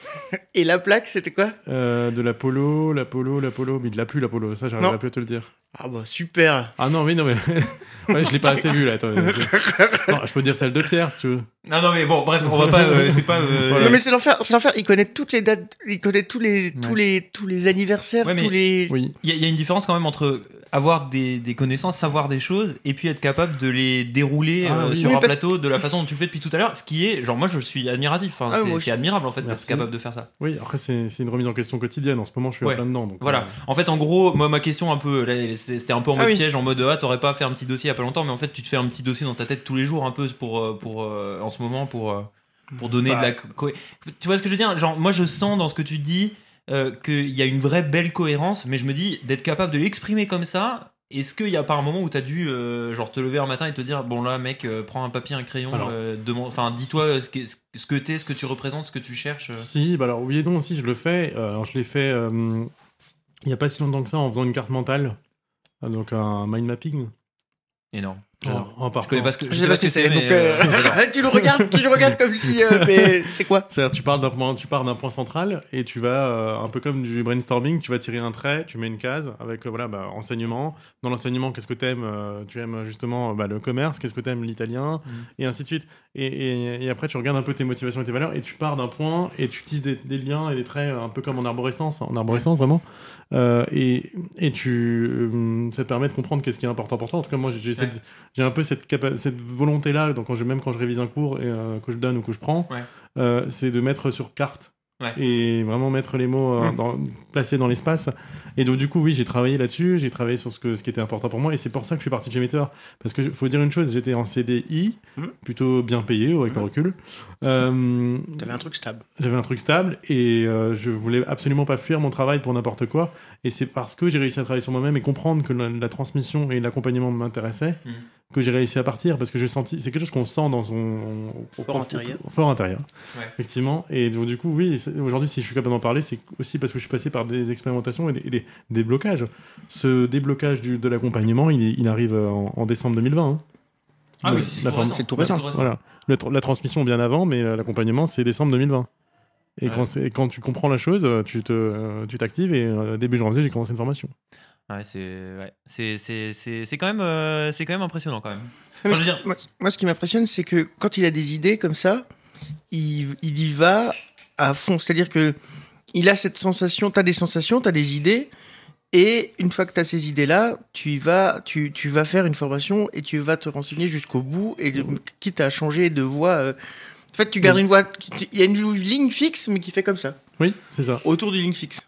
Et la plaque, c'était quoi? Euh, de l'Apollo, l'Apollo, l'Apollo. Mais il l'a plus, l'Apollo. Ça, j'arriverai Non. plus à te le dire. Ah bah super. Ah non, oui, non, mais. ouais, je l'ai pas assez vu, là. Attends, je... Non, je peux dire celle de Pierre, si tu veux. Non, non, mais bon, bref, on va pas. euh, c'est pas. euh, Voilà. Non mais c'est l'enfer, c'est l'enfer. Il connaît toutes les dates, il connaît tous les, tous Ouais. les, tous les anniversaires, Ouais, mais- tous les. Oui. Il y, a- il y a une différence quand même entre avoir des, des connaissances, savoir des choses, et puis être capable de les dérouler Ah, euh, oui. sur Oui, un plateau de la façon dont tu le fais depuis tout à l'heure. Ce qui est, genre, moi je suis admiratif. Enfin, Ah, c'est- admirable en fait d'être capable de faire ça. Oui, après, c'est une remise en question quotidienne. En ce moment, je suis Ouais. en plein dedans. Donc, Voilà. euh, En fait, en gros, moi, ma question un peu, c'était un peu en Ah mode oui. piège, en mode ah, t'aurais pas fait un petit dossier il y a pas longtemps, mais en fait, tu te fais un petit dossier dans ta tête tous les jours, un peu pour, euh, pour euh, en ce moment, pour, pour donner Bah. de la. co- Tu vois ce que je veux dire? Genre, moi, je sens dans ce que tu dis euh, qu'il y a une vraie belle cohérence, mais je me dis d'être capable de l'exprimer comme ça. Est-ce qu'il y a pas un moment où t'as dû euh, genre te lever un matin et te dire bon là mec euh, prends un papier un crayon euh, demande enfin dis-toi ce que ce que t'es ce que tu représentes ce que tu cherches. Si, bah alors oui et non aussi, je le fais. Alors, je l'ai fait il n'y a pas si longtemps que ça en faisant une carte mentale. Donc un mind mapping. énorme En je connais pas ce que Je sais pas ce que c'est. Donc euh, euh, tu le regardes, tu le regardes comme si. euh, mais c'est quoi C'est-à-dire, tu pars d'un point, tu pars d'un point central et tu vas euh, un peu comme du brainstorming, tu vas tirer un trait, tu mets une case avec euh, voilà bah, enseignement. Dans l'enseignement, qu'est-ce que t'aimes Tu aimes justement bah, le commerce, qu'est-ce que t'aimes l'italien Mhm. et ainsi de suite. Et, et- et après, tu regardes un peu tes motivations et tes valeurs et tu pars d'un point et tu tisses des, des liens et des traits un peu comme en arborescence, en arborescence vraiment. Euh, et, et tu, euh, ça te permet de comprendre qu'est-ce qui est important pour toi. En tout cas, moi, j'ai. J'ai un peu cette, cette volonté-là, donc quand je, même quand je révise un cours et, euh, que je donne ou que je prends, Ouais. euh, c'est de mettre sur carte Ouais. et vraiment mettre les mots euh, dans- placés dans l'espace. Et donc, du coup, oui, j'ai travaillé là-dessus, j'ai travaillé sur ce, que, ce qui était important pour moi, et c'est pour ça que je suis parti de chez Meteor. Parce que faut dire une chose, j'étais en CDI, Mm. plutôt bien payé, avec le Mm. recul. Euh, T'avais un truc stable. j'avais un truc stable et euh, je voulais absolument pas fuir mon travail pour n'importe quoi. Et c'est parce que j'ai réussi à travailler sur moi-même et comprendre que la, la transmission et l'accompagnement m'intéressaient que j'ai réussi à partir parce que j'ai senti, c'est quelque chose qu'on sent dans son au- Fort au- intérieur. au- fort intérieur, Ouais. effectivement. Et donc, du coup, oui, aujourd'hui, si je suis capable d'en parler, c'est aussi parce que je suis passé par des expérimentations et des, et des- des blocages. Ce déblocage du- de l'accompagnement, il, arrive en, en décembre 2020. hein. ah Le- oui c'est tout tout récent. Voilà. Le la transmission bien avant, mais euh, l'accompagnement, c'est décembre 2020. Et, Ouais. quand, et tu comprends la chose, euh, tu te, euh, tu t'actives et euh, début janvier, j'ai commencé une formation. Ouais, c'est ouais. c'est c'est c'est c'est quand même euh, c'est quand même impressionnant quand même. Mais Enfin, je veux dire- moi, moi, ce qui m'impressionne, c'est que quand il a des idées comme ça, il, il y va à fond. C'est-à-dire que il a cette sensation, tu as des sensations, tu as des idées, et une fois que tu as ces idées-là, tu, vas, tu, tu vas faire une formation et tu vas te renseigner jusqu'au bout, et de- quitte à changer de voie. euh, en fait, tu gardes une voie. Il y a une ligne fixe, mais qui fait comme ça, Oui, c'est ça. autour du ligne fixe.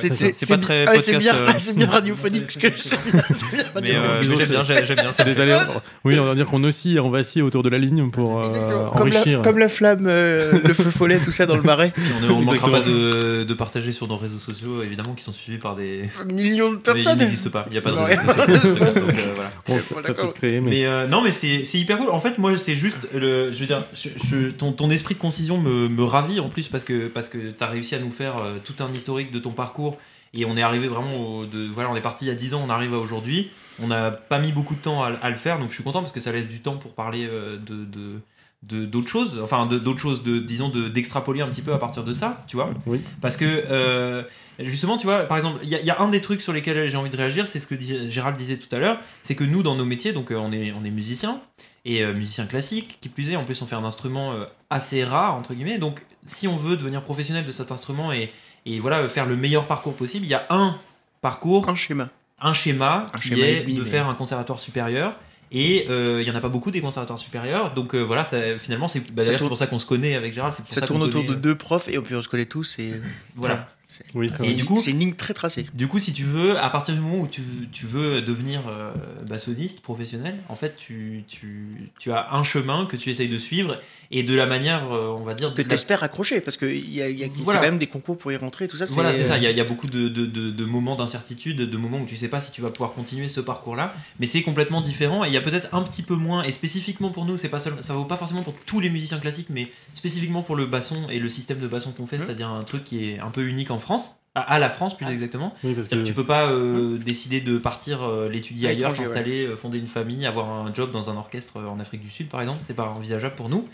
C'est- pas très ah, c'est podcast, bien, euh, ah, c'est bien radiophonique. ce que je- Mais euh, radiophonique. mais j'aime bien j'ai- j'aime bien C'est des allers. Oui, on va dire qu'on oscille, on vacille autour de la ligne pour euh, comme, la, enrichir. comme la flamme, le feu follet, tout ça dans le marais. On ne manquera pas de, de partager sur nos réseaux sociaux, évidemment, qui sont suivis par des. Millions de Mais personnes. ils n'existent pas, il n'y a pas de Non, réseaux sociaux. donc, euh, voilà. Bon, Ouais, ça, peut se créer, mais, Mais non, mais c'est c'est hyper cool. En fait, moi, c'est juste. Le, je veux dire, je- je- ton, ton esprit de concision me, me ravit en plus parce que, parce que tu as réussi à nous faire tout un historique de ton parcours. Et on est arrivé vraiment. Au, de, voilà, on est parti il y a 10 ans, on arrive à aujourd'hui. On n'a pas mis beaucoup de temps à, à le faire, donc je suis content parce que ça laisse du temps pour parler euh, de. d'autres choses enfin d'autres choses de disons de- d'extrapoler un petit peu à partir de ça tu vois Oui. parce que euh, justement tu vois par exemple il y, a- il y a un des trucs sur lesquels j'ai envie de réagir c'est ce que dis- Gérald disait tout à l'heure c'est que nous dans nos métiers donc euh, on est on est musicien et euh, musicien classique qui plus est en plus on fait un instrument assez rare entre guillemets donc si on veut devenir professionnel de cet instrument et, et voilà faire le meilleur parcours possible. Il y a un parcours Un schéma. un schéma Un qui schéma est de faire un conservatoire supérieur. Et euh, il y en a pas beaucoup des conservatoires supérieurs. Donc euh, voilà ça, finalement c'est bah, tourne- pour ça qu'on se connaît avec Gérald c'est pour Ça ça, tourne autour connaît, de deux profs et puis on se connaît tous et voilà. Oui, Et du coup, C'est une ligne très tracée. Du coup, si tu veux, à partir du moment où tu, veux- tu veux devenir euh, bassoniste professionnel, en fait, tu, tu, tu as un chemin que tu essayes de suivre et de la manière, euh, on va dire, Que de la- t'espères accrocher, parce qu'il y a, y a Voilà. quand même des concours pour y rentrer, tout ça. Voilà, c'est ça. Il y, y a beaucoup de, de- de- de moments d'incertitude, de moments où tu sais pas si tu vas pouvoir continuer ce parcours-là, mais c'est complètement différent. Et il y a peut-être un petit peu moins, et spécifiquement pour nous, c'est pas seul- ça vaut pas forcément pour tous les musiciens classiques, mais spécifiquement pour le basson et le système de basson qu'on fait, Mhm. c'est-à-dire un truc qui est un peu unique en France, à, à la France plus Ah. exactement. Oui, parce C'est-à-dire que que tu peux pas euh, décider de partir euh, l'étudier ailleurs, t'installer, euh, fonder une famille, avoir un job dans un orchestre en Afrique du Sud par exemple, c'est pas envisageable pour nous.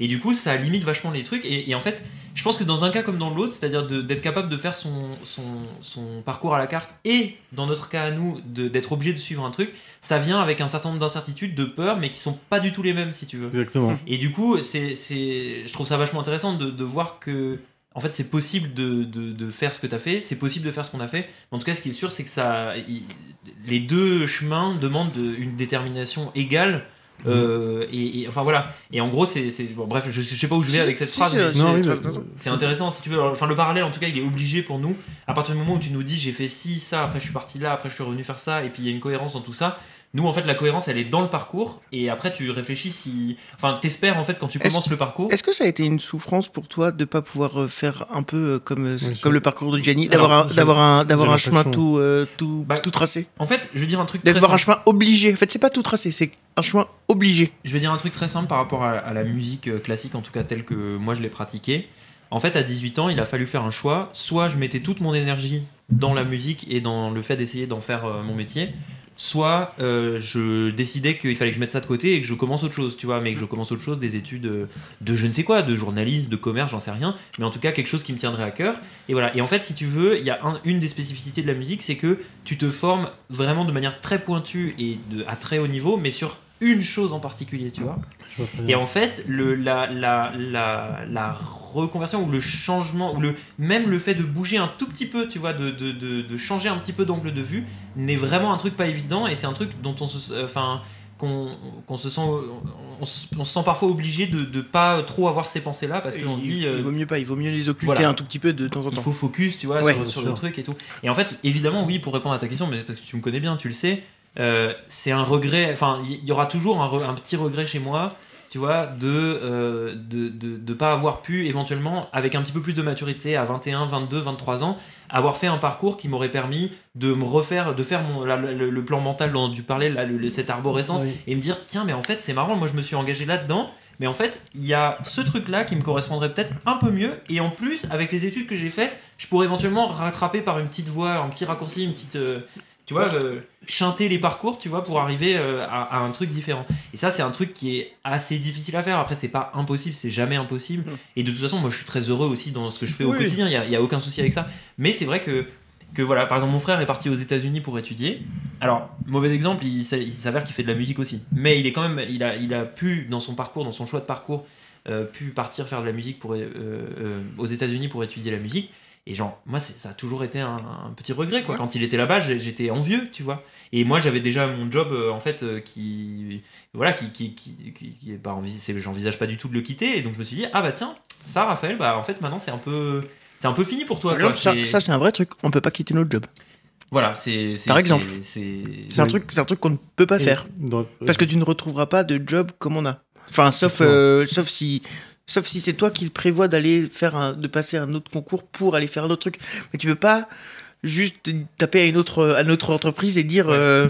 Et du coup, ça limite vachement les trucs. Et, et en fait, je pense que dans un cas comme dans l'autre, c'est-à-dire d'être capable de faire son, son, son parcours à la carte et dans notre cas à nous, d'être obligé de suivre un truc, ça vient avec un certain nombre d'incertitudes, de peurs, mais qui sont pas du tout les mêmes si tu veux. Exactement. Et du coup, c'est, c'est, je trouve ça vachement intéressant de, de voir que, en fait, c'est possible de, de, de faire ce que tu as fait, c'est possible de faire ce qu'on a fait. En tout cas, ce qui est sûr, c'est que ça, il- les deux chemins demandent de- une détermination égale. euh, et, et- enfin voilà. Et en gros, c'est, bon, bref, je, je sais pas où je vais Si, avec cette si, phrase. c'est- oui, mais- intéressant. c'est intéressant si tu veux. Enfin, le parallèle, en tout cas, il est obligé pour nous. À partir du moment où tu nous dis j'ai fait ci, ça, après je suis parti là, après je suis revenu faire ça, et puis il y a une cohérence dans tout ça. Nous, en fait, la cohérence, elle est dans le parcours, et après tu réfléchis si. Enfin, t'espères en fait quand tu Est-ce- commences le parcours. Est-ce que ça a été une souffrance pour toi de pas pouvoir euh, faire un peu euh, comme, euh, Oui, comme le parcours de Gianni, Alors, d'avoir un, d'avoir un, d'avoir un chemin tout, euh, tout, Bah, tout tracé En fait, je vais dire un truc très D'avoir un chemin obligé. En fait, c'est pas tout tracé, c'est un chemin obligé. Je vais dire un truc très simple par rapport à, à la musique classique, en tout cas telle que moi je l'ai pratiquée. En fait, à 18 ans, il a fallu faire un choix. Soit je mettais toute mon énergie dans la musique et dans le fait d'essayer d'en faire euh, mon métier, soit euh, je décidais qu'il fallait que je mette ça de côté et que je commence autre chose, tu vois, mais que je commence autre chose, des études euh, de je ne sais quoi, de journalisme, de commerce, j'en sais rien, mais en tout cas quelque chose qui me tiendrait à cœur. Et voilà. Et en fait, si tu veux, il y a un- une des spécificités de la musique, c'est que tu te formes vraiment de manière très pointue et de, à très haut niveau, mais sur une chose en particulier, tu vois. Je vois Et en fait, le, la, la, la, la reconversion ou le changement, ou le, même le fait de bouger un tout petit peu, tu vois, de, de, de, de changer un petit peu d'angle de vue, n'est vraiment un truc pas évident et c'est un truc dont on se. Enfin. Qu'on qu'on se sent, on, se- on se sent parfois obligé de ne pas trop avoir ces pensées-là parce qu'on se il, dit euh, il vaut mieux pas, il vaut mieux les occulter voilà. un tout petit peu de temps en il temps. faut focus, tu vois, Ouais, sur, sur le truc et tout. Et en fait, évidemment, oui, pour répondre à ta question, mais parce que tu me connais bien, tu le sais, euh, c'est un regret. Enfin, il y, y aura toujours un, petit regret chez moi, tu vois, de euh, de, de, de pas avoir pu éventuellement, avec un petit peu plus de maturité, à 21, 22, 23 ans, avoir fait un parcours qui m'aurait permis de me refaire, de faire mon, la- le, le plan mental dont tu parlais, là, le- le- cette arborescence, Oui. et me dire, tiens, mais en fait, c'est marrant, moi je me suis engagé là-dedans. Mais en fait, il y a ce truc-là qui me correspondrait peut-être un peu mieux. Et en plus, avec les études que j'ai faites, je pourrais éventuellement rattraper par une petite voie, un petit raccourci, une petite. euh, tu vois, euh, chanter les parcours, tu vois, pour arriver euh, à, à un truc différent. Et ça, c'est un truc qui est assez difficile à faire. Après, c'est pas impossible, c'est jamais impossible. Mm. Et de toute façon, moi, je suis très heureux aussi dans ce que je fais au Oui. quotidien. Il y a, a aucun souci avec ça. Mais c'est vrai que que voilà, par exemple, mon frère est parti aux États-Unis pour étudier. Alors, mauvais exemple, il, s'a- il s'avère qu'il fait de la musique aussi. Mais il est quand même, il a, il a pu, dans son parcours, dans son choix de parcours, euh, pu partir faire de la musique pour, aux États-Unis pour étudier la musique. Et genre, moi, c'est- ça a toujours été un, un petit regret, quoi. Ouais. Quand il était là-bas, j'étais envieux, tu vois. Et moi, j'avais déjà mon job, euh, en fait, euh, qui, voilà, qui, qui, qui, qui, qui c'est- j'envisage pas du tout de le quitter. Et donc, je me suis dit, ah bah tiens, ça, Raphaël, bah en fait, maintenant, c'est un peu, c'est un peu fini pour toi. Quoi. ça, C'est- ça, c'est un vrai truc. On peut pas quitter notre job. voilà, c'est. Par exemple. C'est. C'est un truc, c'est un truc qu'on ne peut pas Et faire dans- parce que tu ne retrouveras pas de job comme on a. Enfin, sauf, euh, sauf si, sauf si c'est toi qui le prévois d'aller faire un, de passer un autre concours pour aller faire un autre truc. Mais tu peux pas juste taper à une autre, à une autre entreprise et dire, Ouais. euh,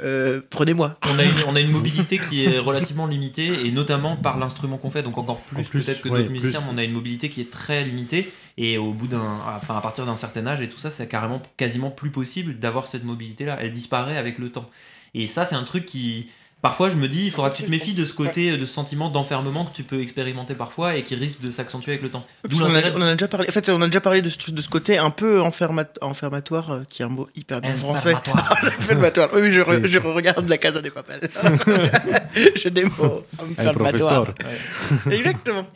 euh, prenez-moi. On a, une, on a une mobilité qui est relativement limitée, et notamment par l'instrument qu'on fait, donc encore plus, En plus, peut-être que ouais, d'autres musiciens, mais on a une mobilité qui est très limitée, et au bout d'un, enfin à partir d'un certain âge et tout ça, c'est carrément quasiment plus possible d'avoir cette mobilité-là. Elle disparaît avec le temps. Et ça, c'est un truc qui, parfois, je me dis, il faudra que tu te méfies de ce côté, de ce sentiment d'enfermement que tu peux expérimenter parfois et qui risque de s'accentuer avec le temps. A- on en a déjà parlé. En fait, on a déjà parlé de ce, de ce côté un peu enferma- enfermatoire, euh, qui est un mot hyper bien français. Enfermatoire. Enfermatoire. Oui, oui, je, re- je regarde la Casa des Papel. je. El Enfermatoire. professeur. Exactement.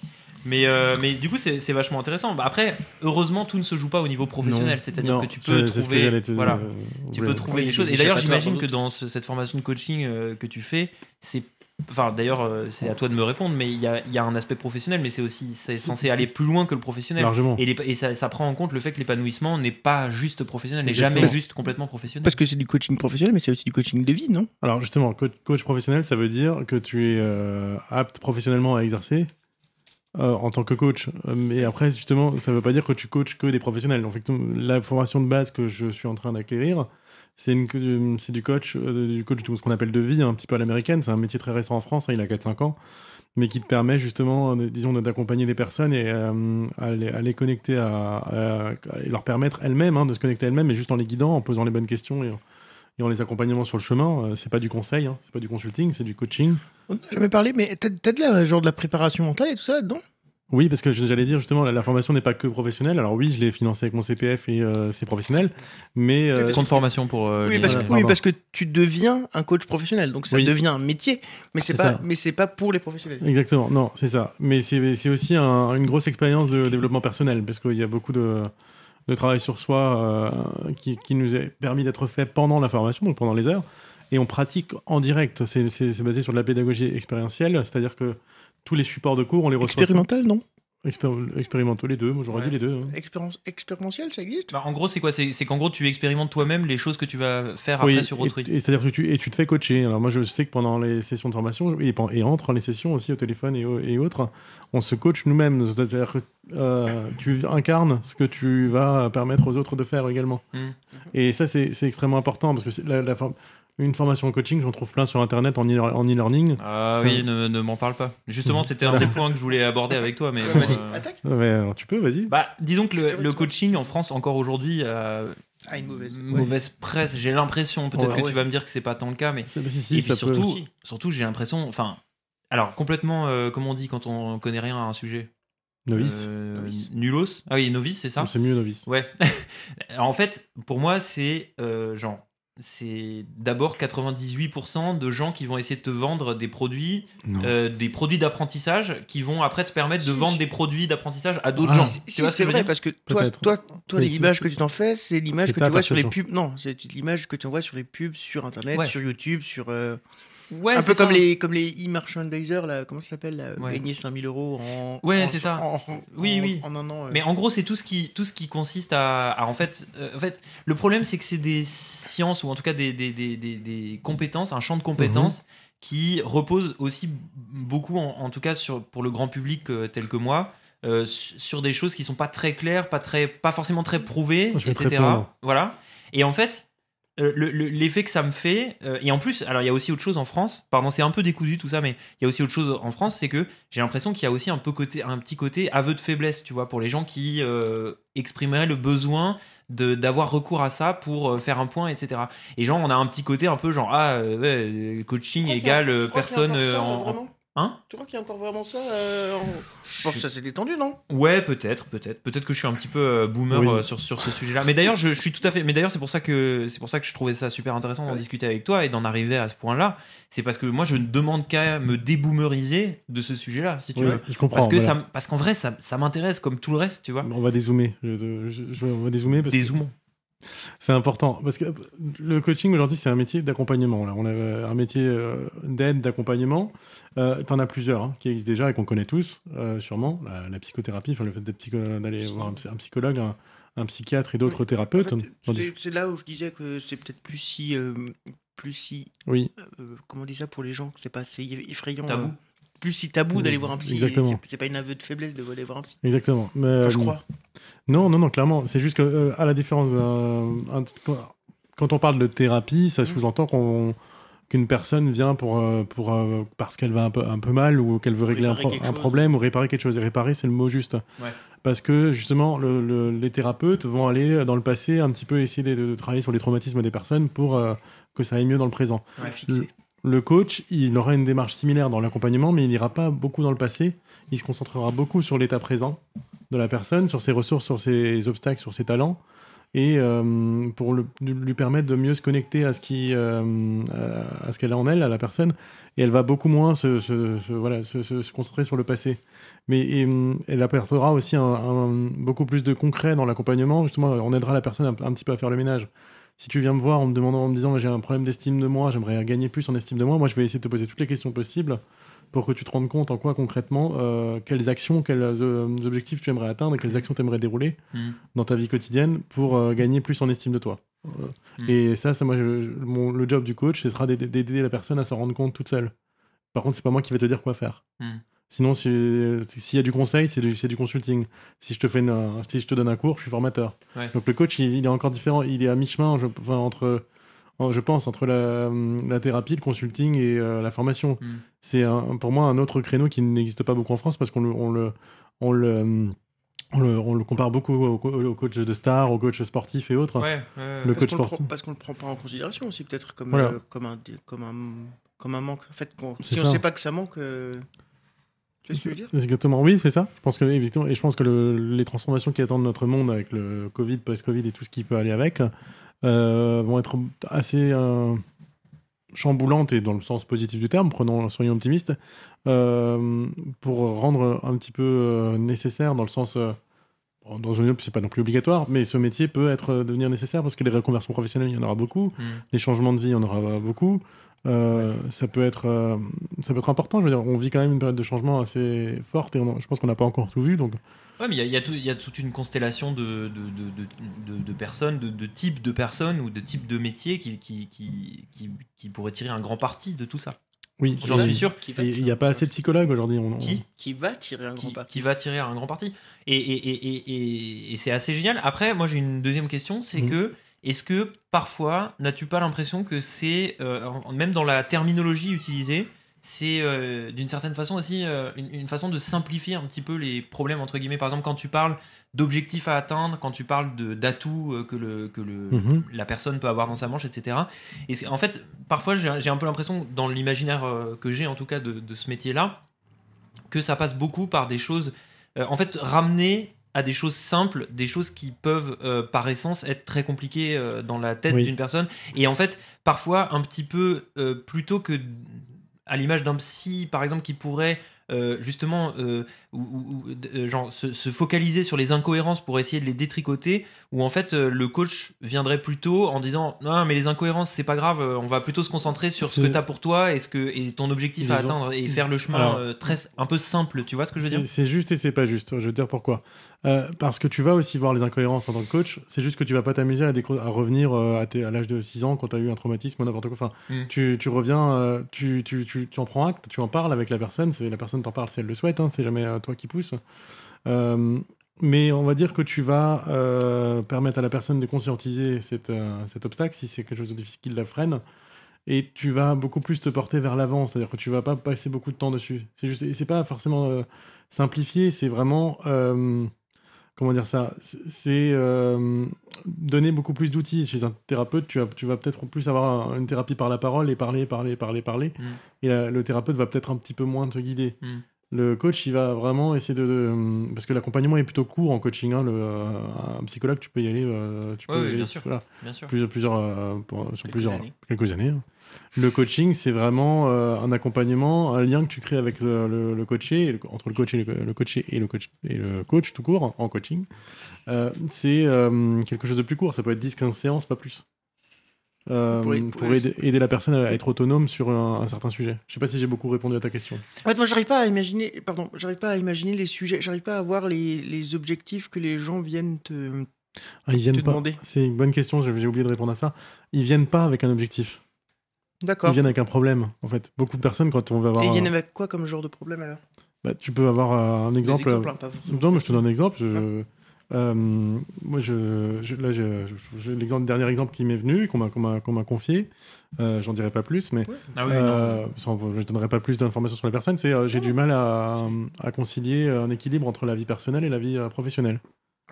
Mais, euh, mais du coup, c'est c'est vachement intéressant. Bah, après, heureusement, tout ne se joue pas au niveau professionnel. C'est-à-dire Non, que tu peux c'est- c'est ce que trouver. j'allais te- voilà. euh, Tu peux trouver Oui, des choses. Et d'ailleurs, j'imagine que dans ce- cette formation de coaching euh, que tu fais, c'est. Enfin, d'ailleurs, euh, c'est à toi de me répondre, mais il y a, il y a un aspect professionnel, mais c'est aussi c'est censé aller plus loin que le professionnel. Largement. Et, les- et ça, ça prend en compte le fait que l'épanouissement n'est pas juste professionnel, n'est Exactement. jamais juste complètement professionnel. Parce que c'est du coaching professionnel, mais c'est aussi du coaching de vie, non? Alors justement, coach, coach professionnel, ça veut dire que tu es euh, apte professionnellement à exercer? Euh, en tant que coach. Euh, Mais après, justement, ça veut pas dire que tu coaches que des professionnels. Fait, la formation de base que je suis en train d'acquérir, c'est c'est du coach, euh, du coach de ce qu'on appelle de vie, un petit peu à l'américaine. C'est un métier très récent en France, hein, il a 4-5 ans, mais qui te permet justement, euh, disons, d'accompagner des personnes et euh, à, les, connecter à, à- leur permettre elles-mêmes hein, de se connecter elles-mêmes, mais juste en les guidant, en posant les bonnes questions et et en les accompagnant sur le chemin. Euh, c'est pas du conseil, hein, c'est pas du consulting, c'est du coaching. On n'a jamais parlé, mais t'as de la, genre de la préparation mentale et tout ça là-dedans? Oui, parce que je- j'allais dire justement, la, la formation n'est pas que professionnelle. Alors oui, je l'ai financée avec mon CPF et euh, c'est professionnel, mais euh, Compte formation pour. euh, oui, les- parce, que, oui, pardon. parce que tu deviens un coach professionnel, donc ça Oui. devient un métier, mais c'est pas, ça. mais c'est pas pour les professionnels. Exactement, non, c'est ça. Mais c'est c'est aussi un- une grosse expérience de développement personnel, parce qu'il y a beaucoup de, de travail sur soi euh, qui, qui nous est permis d'être fait pendant la formation, donc pendant les heures, et on pratique en direct. C'est basé sur de la pédagogie expérientielle, c'est-à-dire que tous les supports de cours, on les reçoit. Expérimental, non? Expér- expérimentaux, les deux, moi j'aurais Ouais. dit les deux. hein. Expérience, Expérientiel, ça existe? Bah, en gros, c'est quoi? C'est c'est qu'en gros, tu expérimentes toi-même les choses que tu vas faire après Oui, sur et- autrui. Et, c'est-à-dire que tu, et tu te fais coacher. Alors moi, je sais que pendant les sessions de formation et, pen- et entre les sessions aussi au téléphone et, au- et autres, on se coach nous-mêmes. C'est-à-dire que euh, tu incarnes ce que tu vas permettre aux autres de faire également. Mm. Et ça, c'est c'est extrêmement important parce que c'est la, la form- une formation en coaching, j'en trouve plein sur Internet en e-learning. Ah oui, ne, ne m'en parle pas. Justement, c'était un des points que je voulais aborder avec toi, mais. Ouais, bon, Vas-y, euh, attaque Ouais, alors, tu peux, vas-y. Bah, disons que le, coaching en France, encore aujourd'hui, a Ah, une mauvaise. mauvaise presse. J'ai l'impression, peut-être Ouais, que ouais. tu vas me dire que c'est pas tant le cas, mais. C'est- si, si, et puis ça peut- surtout, Si. surtout j'ai l'impression. Enfin. Alors, complètement, euh, comme on dit quand on connaît rien à un sujet? Novice. Euh, Novice. Nulos? Ah oui, novice, c'est ça? C'est mieux novice. Ouais. en fait, pour moi, c'est euh, genre. C'est d'abord 98% de gens qui vont essayer de te vendre des produits, euh, des produits d'apprentissage qui vont après te permettre de Si, vendre si. des produits d'apprentissage à d'autres Ah, gens. Si, tu vois c'est vrai, parce que toi, toi, toi l'image que tu t'en fais, c'est l'image que tu vois sur les pubs. Non, c'est l'image que tu envoies sur les pubs sur Internet, Ouais. sur YouTube, sur. euh, Ouais, un peu comme les, comme les e-merchandisers, là, comment ça s'appelle là, Ouais. Gagner 5000 euros en. Ouais, c'est ça. en- Oui, en- oui. En un an. euh. Mais en gros, c'est tout ce qui, tout ce qui consiste à, à, en fait, euh, en fait, le problème, c'est que c'est des sciences ou en tout cas des, des, des, des, des compétences, un champ de compétences qui repose aussi beaucoup, en, en tout cas sur pour le grand public euh, tel que moi, euh, su- sur des choses qui sont pas très claires, pas très, pas forcément très prouvées, Je fais très etc. voilà. Et en fait. Euh, le- le- L'effet que ça me fait, euh, et en plus, alors il y a aussi autre chose en France, pardon, c'est un peu décousu tout ça, mais il y a aussi autre chose en France, c'est que j'ai l'impression qu'il y a aussi un, peu côté, un petit côté aveu de faiblesse, tu vois, pour les gens qui euh, exprimeraient le besoin d'avoir recours à ça pour faire un point, etc. Et genre, on a un petit côté un peu genre, ah, ouais, coaching égale personne en. Hein Tu crois qu'il y a encore vraiment ça euh, en- Je pense que ça s'est détendu, non Ouais, peut-être, peut-être, peut-être que je suis un petit peu euh, boomer Oui. euh, sur, sur ce sujet-là. Mais d'ailleurs, je, je suis tout à fait. Mais d'ailleurs, c'est pour ça que c'est pour ça que je trouvais ça super intéressant d'en Ouais. discuter avec toi et d'en arriver à ce point-là. C'est parce que moi, je ne demande qu'à me déboomeriser de ce sujet-là, si tu Oui, veux. je comprends. Parce que voilà. ça, parce qu'en vrai, ça, ça m'intéresse comme tout le reste, tu vois. On va dézoomer. Je, je- je- on va dézoomer parce que Dézoomons. C'est important. Parce que le coaching aujourd'hui, c'est un métier d'accompagnement. Là, on a euh, un métier euh, d'aide, d'accompagnement. Euh, T'en as plusieurs hein, qui existent déjà et qu'on connaît tous, euh, sûrement. La, la psychothérapie, enfin, le fait d'aller voir un, psy- un psychologue, un, un psychiatre et d'autres Oui. thérapeutes. En fait, dans c'est- C'est là où je disais que c'est peut-être plus si. euh, plus si. Oui, euh, comment on dit ça pour les gens que C'est pas assez effrayant. Tabou. Plus si tabou d'aller voir un psy. exactement. C'est- pas une aveu de faiblesse de aller voir un psy. exactement. Mais, Enfin, je euh, crois. Non, non, non, clairement. C'est juste que, euh, à la différence d'un. un- Quand on parle de thérapie, ça Mhm. sous-entend qu'on qu'une personne vient pour, euh, pour, parce qu'elle va un peu, un peu mal ou qu'elle veut régler un, pro- problème ou réparer quelque chose. Et réparer, c'est le mot juste. Ouais. Parce que justement, le- le- les thérapeutes vont aller dans le passé un petit peu essayer de, de travailler sur les traumatismes des personnes pour euh, que ça aille mieux dans le présent. Ouais, fixé. Le coach, il aura une démarche similaire dans l'accompagnement, mais il n'ira pas beaucoup dans le passé. Il se concentrera beaucoup sur l'état présent de la personne, sur ses ressources, sur ses obstacles, sur ses talents. et euh, pour lui permettre de mieux se connecter à ce qui euh, à ce qu'elle a en elle, à la personne, et elle va beaucoup moins se, voilà, se, concentrer sur le passé. Mais elle apportera aussi beaucoup plus de concret dans l'accompagnement. Justement, on aidera la personne un petit peu à faire le ménage. Si tu viens me voir en me demandant, en me disant j'ai un problème d'estime de moi, j'aimerais gagner plus en estime de moi, moi je vais essayer de te poser toutes les questions possibles pour que tu te rendes compte en quoi concrètement, euh, quelles actions, quels euh, objectifs tu aimerais atteindre et quelles actions tu aimerais dérouler Mm. dans ta vie quotidienne pour euh, gagner plus en estime de toi. Mm. Et ça, ça moi, je- je- mon- le job du coach, ce sera d'aider- d'aider la personne à se rendre compte toute seule. Par contre, c'est pas moi qui vais te dire quoi faire. Mm. Sinon, si- s'il y a du conseil, c'est du, c'est du consulting. Si je te fais une- si je te donne un cours, je suis formateur. Ouais. Donc le coach, il, il est encore différent. Il est à mi-chemin, je, enfin, entre, en- je pense, entre la, la thérapie, le consulting et euh, la formation. Mm. C'est pour moi un autre créneau qui n'existe pas beaucoup en France parce qu'on le, on le, on le, on le, on le compare beaucoup au, co- au coach de star, au coach sportif et autres. Ouais, ouais, ouais. Le Parce coach le sportif. parce qu'on le prend pas en considération aussi, peut-être comme, Voilà. euh, comme, un, comme, un, comme un manque. En fait, qu'on- C'est si on ça. sait pas que ça manque, euh, tu vois ce que je veux dire? C'est Exactement, oui, c'est ça. Je pense que, et je pense que le- les transformations qui attendent notre monde avec le Covid, post-Covid et tout ce qui peut aller avec, euh, vont être assez euh, chamboulantes et dans le sens positif du terme, prenons, soyons optimistes, euh, pour rendre un petit peu euh, nécessaire dans le sens. dans une c'est pas non plus obligatoire, mais ce métier peut être devenir nécessaire parce que les reconversions professionnelles, il y en aura beaucoup, Mm. les changements de vie, il y en aura beaucoup. Euh, ça peut être euh, ça peut être important je veux dire on vit quand même une période de changement assez forte et on- je pense qu'on n'a pas encore tout vu donc Ouais, mais il y a- y, y toute une constellation de, de, de, de, de- de personnes, de, de types de personnes ou de types de métiers qui, qui, qui, qui, qui pourraient tirer un grand parti de tout ça. oui J'en suis sûr. Il n'y a pas assez de psychologues aujourd'hui on- Qui Qui va tirer un qui, grand parti. qui va tirer un grand parti. Et, et, et, et, et- et c'est assez génial. Après, moi j'ai une deuxième question, c'est Mhm. que est-ce que parfois n'as-tu pas l'impression que c'est, euh, même dans la terminologie utilisée, c'est euh, d'une certaine façon aussi euh, une, une façon de simplifier un petit peu les problèmes entre guillemets? Par exemple, quand tu parles d'objectifs à atteindre, quand tu parles d'atouts que le que le Mhm. la personne peut avoir dans sa manche, etc. Et en fait, parfois, j'ai un peu l'impression, dans l'imaginaire que j'ai en tout cas de, de ce métier-là, que ça passe beaucoup par des choses. en fait, ramener à des choses simples, des choses qui peuvent, euh, par essence, être très compliquées euh, dans la tête Oui. d'une personne. Et en fait, parfois, un petit peu, euh, plutôt que à l'image d'un psy, par exemple, qui pourrait justement ou, ou- ou, genre, se, se focaliser sur les incohérences pour essayer de les détricoter, où en fait le coach viendrait plutôt en disant non mais les incohérences c'est pas grave, on va plutôt se concentrer sur ce que tu as pour toi et, ce que, et ton objectif à atteindre et faire le chemin Alors- très, un peu simple, tu vois ce que je veux dire? c'est juste et c'est pas juste. Je te dire pourquoi. Euh, parce que tu vas aussi voir les incohérences en tant que coach. C'est juste que tu vas pas t'amuser à, revenir euh, à, l'âge de 6 ans quand tu as eu un traumatisme ou n'importe quoi. Enfin, Mm. tu, tu reviens, euh, tu, tu, tu, tu en prends acte, tu en parles avec la personne. La personne t'en parle si elle le souhaite. Hein, c'est jamais toi qui pousse. Mais on va dire que tu vas permettre à la personne de conscientiser cette, cet obstacle si c'est quelque chose de difficile qui la freine. Et tu vas beaucoup plus te porter vers l'avant, c'est-à-dire que tu vas pas passer beaucoup de temps dessus. C'est juste, c'est pas forcément euh, simplifié, c'est vraiment euh, comment dire ça, c'est euh, donner beaucoup plus d'outils. Chez un thérapeute, tu vas, tu vas peut-être plus avoir un- une thérapie par la parole et parler, parler, parler, parler. Mm. Et la- le thérapeute va peut-être un petit peu moins te guider. Mm. Le coach, il va vraiment essayer de, de- parce que l'accompagnement est plutôt court en coaching. hein, le, euh, un psychologue, tu peux y aller, euh, tu peux Ouais, y ouais, aller, bien sûr. voilà, Bien sûr. plusieurs, plusieurs, pour- sur Quelques plusieurs années. quelques années. hein. Le coaching, c'est vraiment euh, un accompagnement, un lien que tu crées avec le, le, le coaché, et le- entre le coach et le, coaché et le coach et le coach tout court en coaching. Euh, c'est euh, quelque chose de plus court. Ça peut être 10-15 séances, pas plus. Euh, Pour- pour, pour- aider, aider la personne à être autonome sur un, un certain sujet. Je sais pas si j'ai beaucoup répondu à ta question. En fait, moi, j'arrive pas à imaginer. Pardon, j'arrive pas à imaginer les sujets. J'arrive pas à voir les, les objectifs que les gens viennent te. Ah, ils viennent te pas. demander. C'est une bonne question. J'ai j'ai oublié de répondre à ça. Ils viennent pas avec un objectif. Ils D'accord. viennent avec un problème. En fait, beaucoup de personnes quand on va avoir, Et ils viennent avec quoi comme genre de problème alors? Bah, tu peux avoir euh, un Des exemple. exemples, hein, pas forcément. Non, mais je te donne un exemple. Je- euh, moi, je, je- là, je- l'exemple, le dernier exemple qui m'est venu, qu'on m'a, qu'on m'a, qu'on m'a confié. Euh, j'en dirai pas plus, mais Ah oui, euh, sans- je donnerai pas plus d'informations sur la personne. C'est, euh, j'ai du mal à, à concilier un équilibre entre la vie personnelle et la vie euh, professionnelle.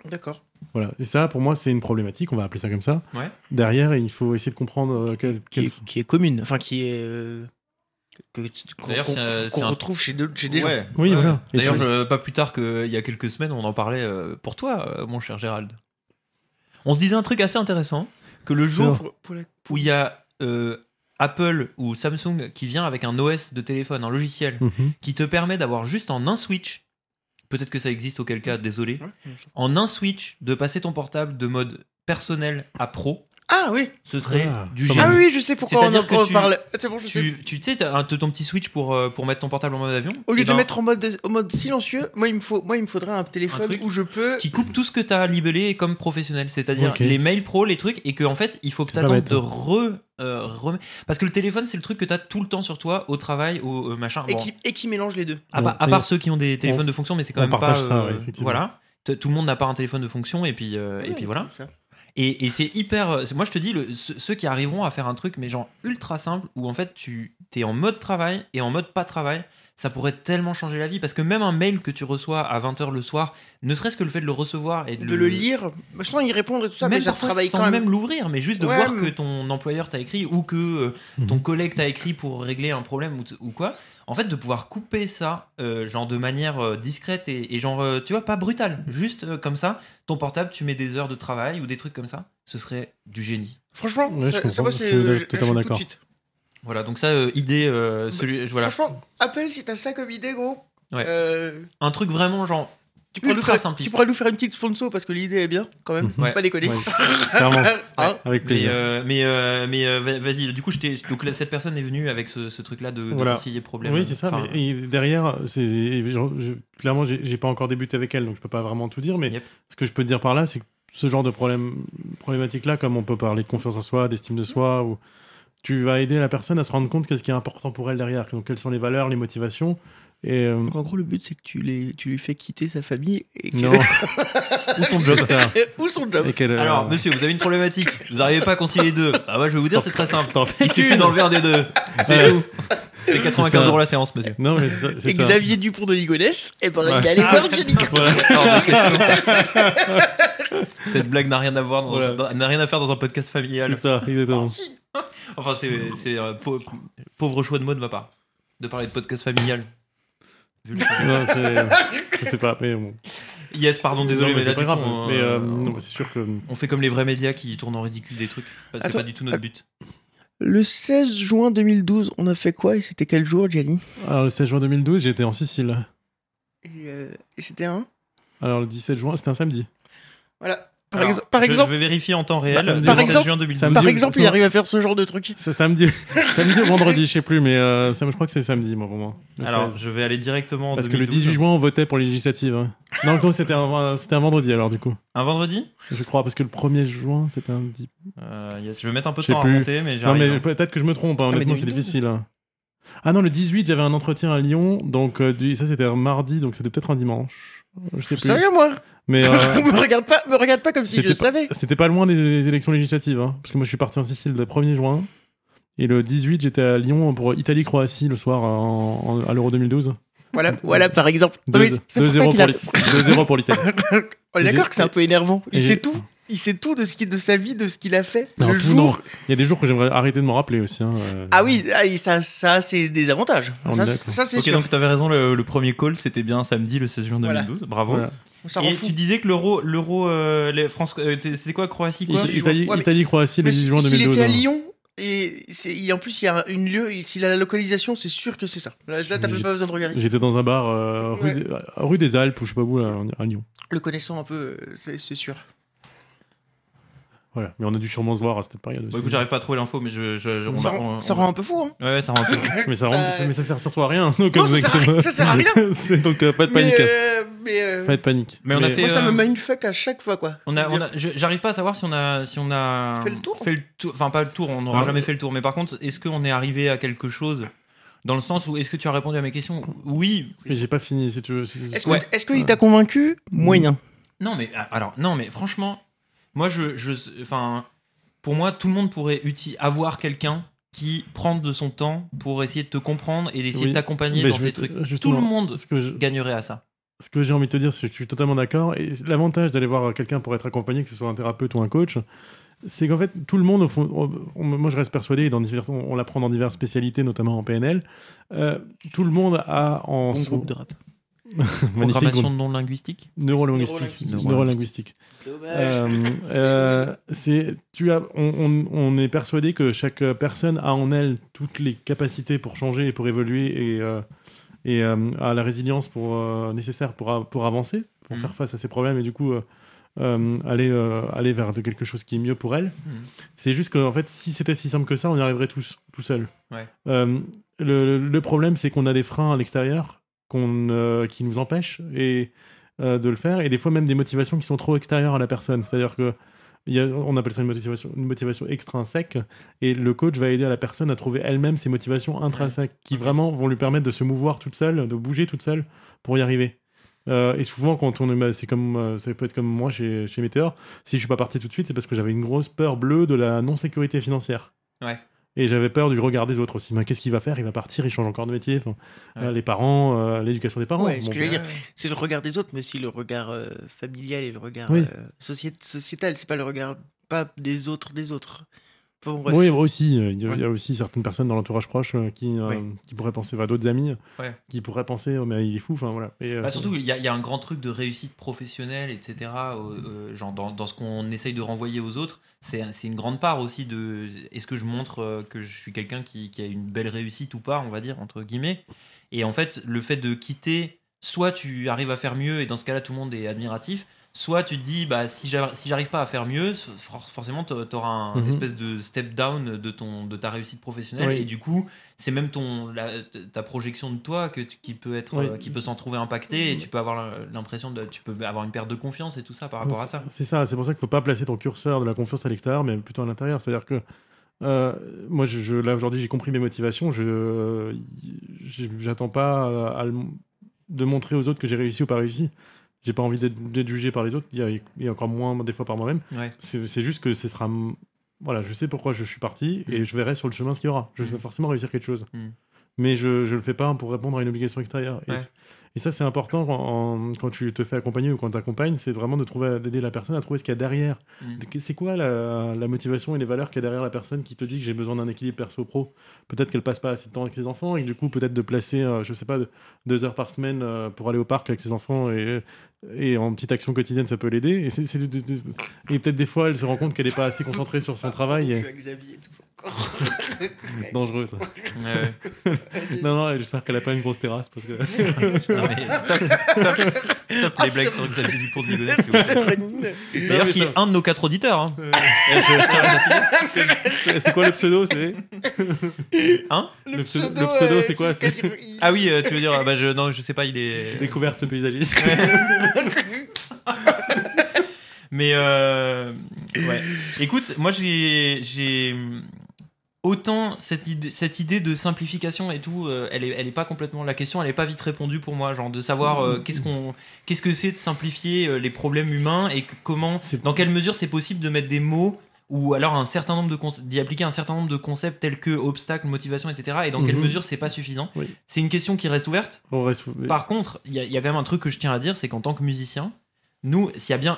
D'accord. Voilà. Et ça, pour moi, c'est une problématique. On va appeler ça comme ça. Ouais. Derrière, il faut essayer de comprendre euh, quel, Qui, est, qui est commune. Enfin, qui est. euh, qu'on, D'ailleurs, qu'on- c'est un- qu'on c'est un- retrouve chez, de- chez des gens. Oui, ouais. voilà. Et D'ailleurs, je- pas plus tard qu'il y a quelques semaines, on en parlait euh, pour toi, euh, mon cher Gérald. On se disait un truc assez intéressant que le jour Pour- pour la- où il y a euh, Apple ou Samsung qui vient avec un OS de téléphone, un logiciel, Mhm. qui te permet d'avoir juste en un switch, peut-être que ça existe auquel cas, désolé, Ouais, en un switch de passer ton portable de mode personnel à pro, Ah oui. ce serait Ah, du génie. Ah oui, je sais pourquoi on en que tu- parle. C'est bon, je sais. Tu, tu sais, t'as un- ton petit switch pour, euh, pour mettre ton portable en mode avion. Au lieu de ben, mettre en mode, en mode silencieux, moi il, me faut, moi il me faudrait un téléphone où je peux. qui coupe tout ce que tu as libellé comme professionnel, c'est-à-dire les mails pro, les trucs, et que en fait, il faut que C'est tu pas attendes bête. de re, euh, rem- Parce que le téléphone, c'est le truc que tu as tout le temps sur toi, au travail, au euh, machin. Et, Bon, qui, et qui mélange les deux. à, Bon, part- à part ceux qui ont des téléphones de fonction, mais c'est quand on même pas. ça, euh, ouais, voilà. Tout le monde n'a pas un téléphone de fonction, et puis, euh, et puis voilà. ça. Et, c'est hyper. euh, Moi, je te dis, ceux qui arriveront à faire un truc, mais genre ultra simple, où en fait, tu es en mode travail et en mode pas travail, ça pourrait tellement changer la vie. Parce que même un mail que tu reçois à 20h le soir, ne serait-ce que le fait de le recevoir et de, De le lire, sans y répondre et tout ça, même mais parfois travaille sans quand même. même l'ouvrir, mais juste de Ouais, voir mais- que ton employeur t'a écrit ou que euh, Mhm. ton collègue t'a écrit pour régler un problème ou, quoi. En fait, de pouvoir couper ça, euh, genre de manière euh, discrète et, et genre, euh, tu vois, pas brutale, juste euh, comme ça, ton portable, tu mets des heures de travail ou des trucs comme ça, ce serait du génie. Franchement, Ouais, je ça, ça, comprends, moi, je c'est. suis totalement d'accord. Voilà, donc ça, euh, idée, euh, celui, voilà. Franchement, Apple, si t'as ça comme idée, gros. Ouais. euh, un truc vraiment genre tu, pourrais nous ultra faire, simpliste. tu pourrais nous faire une petite sponsor parce que l'idée est bien, quand même. Ouais. Pas déconner. Ouais, Clairement, Hein avec Mais, plaisir. euh, mais, euh, mais euh, va- vas-y, du coup, je t'ai- donc là, cette personne est venue avec ce, ce truc-là de, de Voilà. conseiller problème. Oui, c'est ça. Enfin, mais et derrière, c'est genre, je- clairement, j'ai j'ai pas encore débuté avec elle, donc je peux pas vraiment tout dire. Mais Yep. ce que je peux te dire par là, c'est que ce genre de problème, problématique-là, comme on peut parler de confiance en soi, d'estime de soi, ou tu vas aider la personne à se rendre compte qu'est-ce qui est important pour elle derrière. Donc, quelles sont les valeurs, les motivations. Et euh, Donc, en gros, le but, c'est que tu, les, tu lui fais quitter sa famille et que- non, Ou son job. ça. ou son job. Et qu'elle, euh, Alors, monsieur, vous avez une problématique. Vous n'arrivez pas à concilier les deux. Ah, moi, je vais vous dire, c'est très simple. t'en fais Il suffit d'enlever un des deux. C'est Ouais. tout. C'est 95 ça. euros la séance, monsieur. Non, mais c'est ça. Et ça. Xavier Dupont de Ligonnès, et ben il Ouais. allait voir Jenny. Voilà. Cette blague n'a rien à voir, Voilà. n'a rien à faire dans un podcast familial. C'est ça, exactement. Si. Enfin, c'est pau- pauvre choix de mot de ma part de parler de podcast familial. Vu le sujet. Non, c'est- je sais pas, mais bon. yes, pardon, désolé, Non, mais, c'est pas grave. coup, on, mais euh, euh, c'est sûr que. on fait comme les vrais médias qui tournent en ridicule des trucs. C'est pas du tout notre but. Le 16 juin 2012, on a fait quoi et c'était quel jour, Jenny Alors, le 16 juin 2012, j'étais en Sicile. Et, euh, et c'était un? Alors, le 17 juin, c'était un samedi. Voilà. Par, Alors, ex- par je- exemple, Je vais vérifier en temps réel. Par le 16 exemple- juin 2012. samedi- par ou- exemple, il arrive à faire ce genre de truc. C'est samedi. samedi ou vendredi, je sais plus, mais euh, je crois que c'est samedi, moi, pour moi. Le Alors, 16. je vais aller directement en Parce que le 2012. 18 juin, on votait pour les législatives. hein. Non, non, c'était un, c'était un vendredi, alors, du coup. Un vendredi? Je crois, parce que le 1er juin, c'était un Euh, yes, Je vais mettre un peu de temps à plus. monter, mais Non, mais hein. peut-être que je me trompe, hein, mais honnêtement, c'est 2012. difficile. hein. Ah non, le 18, j'avais un entretien à Lyon, donc euh, du- ça, c'était un mardi, donc c'était peut-être un dimanche. Je sais plus. Sérieux, moi? Mais euh, me, regarde pas, me regarde pas comme si je pas- savais. C'était pas loin des, des élections législatives, hein, parce que moi je suis parti en Sicile le 1er juin, et le 18 j'étais à Lyon pour Italie-Croatie le soir en- en- à l'Euro 2012. Voilà, voilà, par exemple. Non, mais 2-0 c'est pour ça pour qu'il a... l'It- 2-0 pour l'Italie. On est d'accord que c'est un peu énervant. Il sait tout. Il sait tout de, ce qui, de sa vie, de ce qu'il a fait. Non, le tout, jour. non. Il y a des jours que j'aimerais arrêter de m'en rappeler aussi. hein, euh. Ah oui, ah, ça, ça c'est des avantages. On Ça, ça, c'est Ok, sûr. donc tu avais raison, le, le premier call c'était bien samedi le 16 juin Voilà. 2012. Bravo. Voilà. Rend Et tu disais que l'euro, l'euro, euh, France, euh, c'était quoi Croatie quoi Ita- Italie- Ouais, mais- Italie-Croatie le Mais 18 juin S'il 2012. était à hein. Lyon, et, en plus, il y a une lieu, s'il a la localisation, c'est sûr que c'est ça. Là, là t'as pas besoin de regarder. J'étais dans un bar euh, rue, Ouais. des, rue des Alpes ou je sais pas où là, à Lyon. Le connaissant un peu, c'est sûr. Voilà. Mais on a dû sûrement se voir à cette période aussi. Écoute, j'arrive pas à trouver l'info, mais je, je, je- on ça rend, on- ça on- rend un peu fou, hein. Ouais, ça rend un peu. mais, ça, ça- rend- mais ça sert surtout à rien. Donc, Non, ça sert à ça sert à rien. Donc euh, pas de Mais, panique. euh, mais, euh, Pas de panique. Mais on a fait, moi, ça euh, me mindfuck à chaque fois, quoi. On a, on a- j'arrive pas à savoir si on a, si on a Fait le tour fait le tour- enfin pas le tour, on n'aura Ah. jamais fait le tour. Mais par contre, est-ce qu'on est arrivé à quelque chose dans le sens où est-ce que tu as répondu à mes questions? Oui. Mais j'ai pas fini si tu veux. Est-ce Ouais. que- est-ce qu'il t'a convaincu? Moyen. Non, mais ah, alors non, mais franchement, moi je, je, enfin, pour moi, tout le monde pourrait uti- avoir quelqu'un qui prend de son temps pour essayer de te comprendre et d'essayer Oui. de t'accompagner Mais dans tes trucs. Tout le monde Ce que je- gagnerait à ça. ce que j'ai envie de te dire, c'est que je suis totalement d'accord. Et l'avantage d'aller voir quelqu'un pour être accompagné, que ce soit un thérapeute ou un coach, c'est qu'en fait, tout le monde, au fond, on- on- moi je reste persuadé, et dans divers, on, on l'apprend dans diverses spécialités, notamment en PNL, euh, tout le monde a en Bon son- groupe de rap. Programmation non linguistique Neurolinguistique. Neurolinguistique. Euh, euh, c'est, tu as, on, on- on est persuadé que chaque personne a en elle toutes les capacités pour changer et pour évoluer et, euh, et euh, a la résilience pour, euh, nécessaire pour, pour avancer, pour Mhm. faire face à ses problèmes et du coup euh, euh, aller, euh, aller vers de quelque chose qui est mieux pour elle. Mhm. C'est juste qu'en fait, si c'était si simple que ça, on y arriverait tous tout seul. Ouais. Euh, le, le problème, c'est qu'on a des freins à l'extérieur qu'on, euh, qui nous empêchent et, euh, de le faire, et des fois même des motivations qui sont trop extérieures à la personne. C'est-à-dire que il y a- on appelle ça une motivation, une motivation extrinsèque, et le coach va aider à la personne à trouver elle-même ses motivations intrinsèques, qui vraiment vont lui permettre de se mouvoir toute seule, de bouger toute seule pour y arriver. Euh, et souvent, quand on est, bah, c'est comme, euh, ça peut être comme moi chez, chez Meteor, si je suis pas parti tout de suite, c'est parce que j'avais une grosse peur bleue de la non-sécurité financière. Ouais. Et j'avais peur du regard des autres aussi. Mais qu'est-ce qu'il va faire? Il va partir, il change encore de métier. Enfin, Ouais. euh, les parents, euh, l'éducation des parents. Ouais, ce Bon, que j'allais dire, c'est le regard des autres, mais aussi le regard euh, familial et le regard Oui. euh, sociét- sociétal. C'est pas le regard pas des autres des autres. Enfin, bon, bref. Oui, aussi. euh, Il y, a- Ouais. il y a aussi certaines personnes dans l'entourage proche euh, qui, euh, Ouais. qui pourraient penser, à d'autres amis, Ouais. qui pourraient penser, oh, mais il est fou. Enfin, voilà. Et, Bah, surtout, il y, a- il y a un grand truc de réussite professionnelle, etc. euh, euh, genre dans, dans ce qu'on essaye de renvoyer aux autres, c'est une grande part aussi de est-ce que je montre que je suis quelqu'un qui, qui a une belle réussite ou pas, on va dire, entre guillemets. Et en fait, le fait de quitter, soit tu arrives à faire mieux et dans ce cas-là, tout le monde est admiratif. Soit tu te dis, bah, si j'arri- si j'arrive pas à faire mieux, for- forcément, tu auras un Mhm. espèce de step down de, ton, de ta réussite professionnelle. Oui. Et du coup, c'est même ton, la- ta projection de toi que tu- qui peut être, Oui. euh, qui peut s'en trouver impactée et tu peux avoir l'impression de, tu peux avoir une perte de confiance et tout ça par rapport à ça. C'est ça, c'est pour ça qu'il faut pas placer ton curseur de la confiance à l'extérieur, mais plutôt à l'intérieur. C'est-à-dire que euh, moi, je, je- là aujourd'hui, j'ai compris mes motivations. Je j'attends pas à le- de montrer aux autres que j'ai réussi ou pas réussi. J'ai pas envie d'être jugé par les autres, il y a, et encore moins des fois par moi-même. Ouais. C'est juste que ce sera. Voilà, je sais pourquoi je suis parti et Mm. je verrai sur le chemin ce qu'il y aura. Je vais Mm. forcément réussir quelque chose. Mm. Mais je, je le fais pas pour répondre à une obligation extérieure. Et Ouais. Et, ça, c'est important quand, en- quand tu te fais accompagner ou quand tu accompagnes, c'est vraiment de trouver, d'aider la personne à trouver ce qu'il y a derrière. Mm. C'est quoi la, la motivation et les valeurs qu'il y a derrière la personne qui te dit que j'ai besoin d'un équilibre perso-pro Peut-être qu'elle passe pas assez de temps avec ses enfants et du coup, peut-être de placer, euh, je sais pas, de- deux heures par semaine euh, pour aller au parc avec ses enfants et, et en petite action quotidienne, ça peut l'aider. Et, peut-être des fois, elle se rend compte qu'elle n'est pas assez concentrée sur son travail. Je et- suis avec Xavier, toujours. Dangereux ça. Ouais. Non, non, j'espère qu'elle a pas une grosse terrasse parce que. Non, mais stop, stop, stop les blagues sur Xavier Dupont de Ligonnès. D'ailleurs, qui ça- est un de nos quatre auditeurs. hein. Euh, c'est quoi le pseudo C'est Hein Le pseudo- le pseudo, euh, c'est quoi, Ah oui, euh, tu veux dire, bah, je, non, je sais pas, il est. découverte paysagiste. Mais euh, ouais. Écoute, moi j'ai j'ai autant cette idée, cette idée de simplification et tout, euh, elle est elle est pas complètement la question, elle est pas vite répondue pour moi, genre de savoir euh, qu'est-ce qu'on qu'est-ce que c'est de simplifier euh, les problèmes humains et que- comment dans quelle mesure c'est possible de mettre des mots ou alors un certain nombre de d'y appliquer un certain nombre de concepts tels que obstacle, motivation, etc. Et dans quelle Mhm. mesure c'est pas suffisant. Oui. C'est une question qui reste ouverte. On reste- Par contre, il y, y a quand même un truc que je tiens à dire, c'est qu'en tant que musicien, nous, s'il y a bien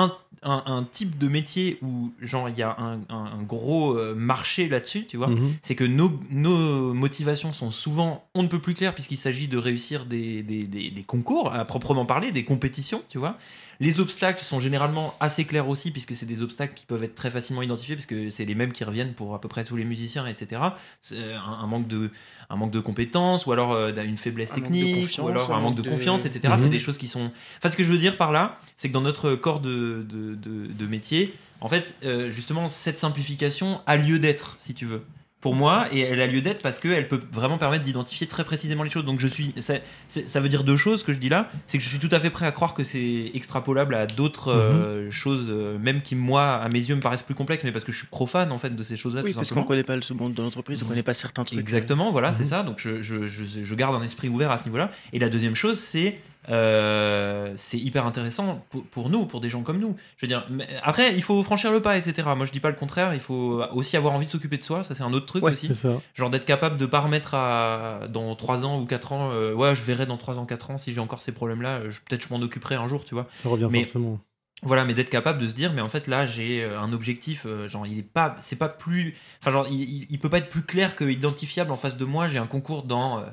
un, un- un type de métier où genre il y a un, gros euh, marché là-dessus, tu vois, Mhm. c'est que nos, nos motivations sont souvent on ne peut plus claires puisqu'il s'agit de réussir des, des- des- des concours à proprement parler, des compétitions, tu vois. Les obstacles sont généralement assez clairs aussi puisque c'est des obstacles qui peuvent être très facilement identifiés puisque c'est les mêmes qui reviennent pour à peu près tous les musiciens, etc. C'est Un, un manque de un manque de compétences ou alors euh, une faiblesse Un technique confiance, ou alors un un manque de de- confiance, etc. Mhm. C'est des choses qui sont. Enfin, ce que je veux dire par là, c'est que dans notre corps de, de, de- de métier, en fait, euh, justement, cette simplification a lieu d'être, si tu veux. Pour moi, et elle a lieu d'être parce qu'elle peut vraiment permettre d'identifier très précisément les choses. Donc, je suis. Ça, ça veut dire deux choses que je dis là. C'est que je suis tout à fait prêt à croire que c'est extrapolable à d'autres euh, choses, euh, même qui, moi, à mes yeux, me paraissent plus complexes, mais parce que je suis profane, en fait, de ces choses-là. Oui, tout parce qu'on connaît pas le monde de l'entreprise, on connaît pas certains trucs. Exactement, voilà, c'est Mhm. ça. Donc je, je, je, je garde un esprit ouvert à ce niveau-là. Et la deuxième chose, c'est euh, c'est hyper intéressant pour, pour nous, pour des gens comme nous. Je veux dire, mais après, il faut franchir le pas, etc. Moi, je dis pas le contraire. Il faut aussi avoir envie de s'occuper de soi. Ça, c'est un autre truc Ouais, aussi. Genre d'être capable de pas remettre à dans 3 ans ou 4 ans. euh, ouais, je verrai dans 3 ans, 4 ans si j'ai encore ces problèmes-là. euh, je- Peut-être je m'en occuperai un jour, tu vois. Ça revient Mais- forcément. Voilà, mais d'être capable de se dire, mais en fait là j'ai euh, un objectif, genre il est pas, c'est pas plus, enfin genre il, il, il peut pas être plus clair que identifiable en face de moi. J'ai un concours dans,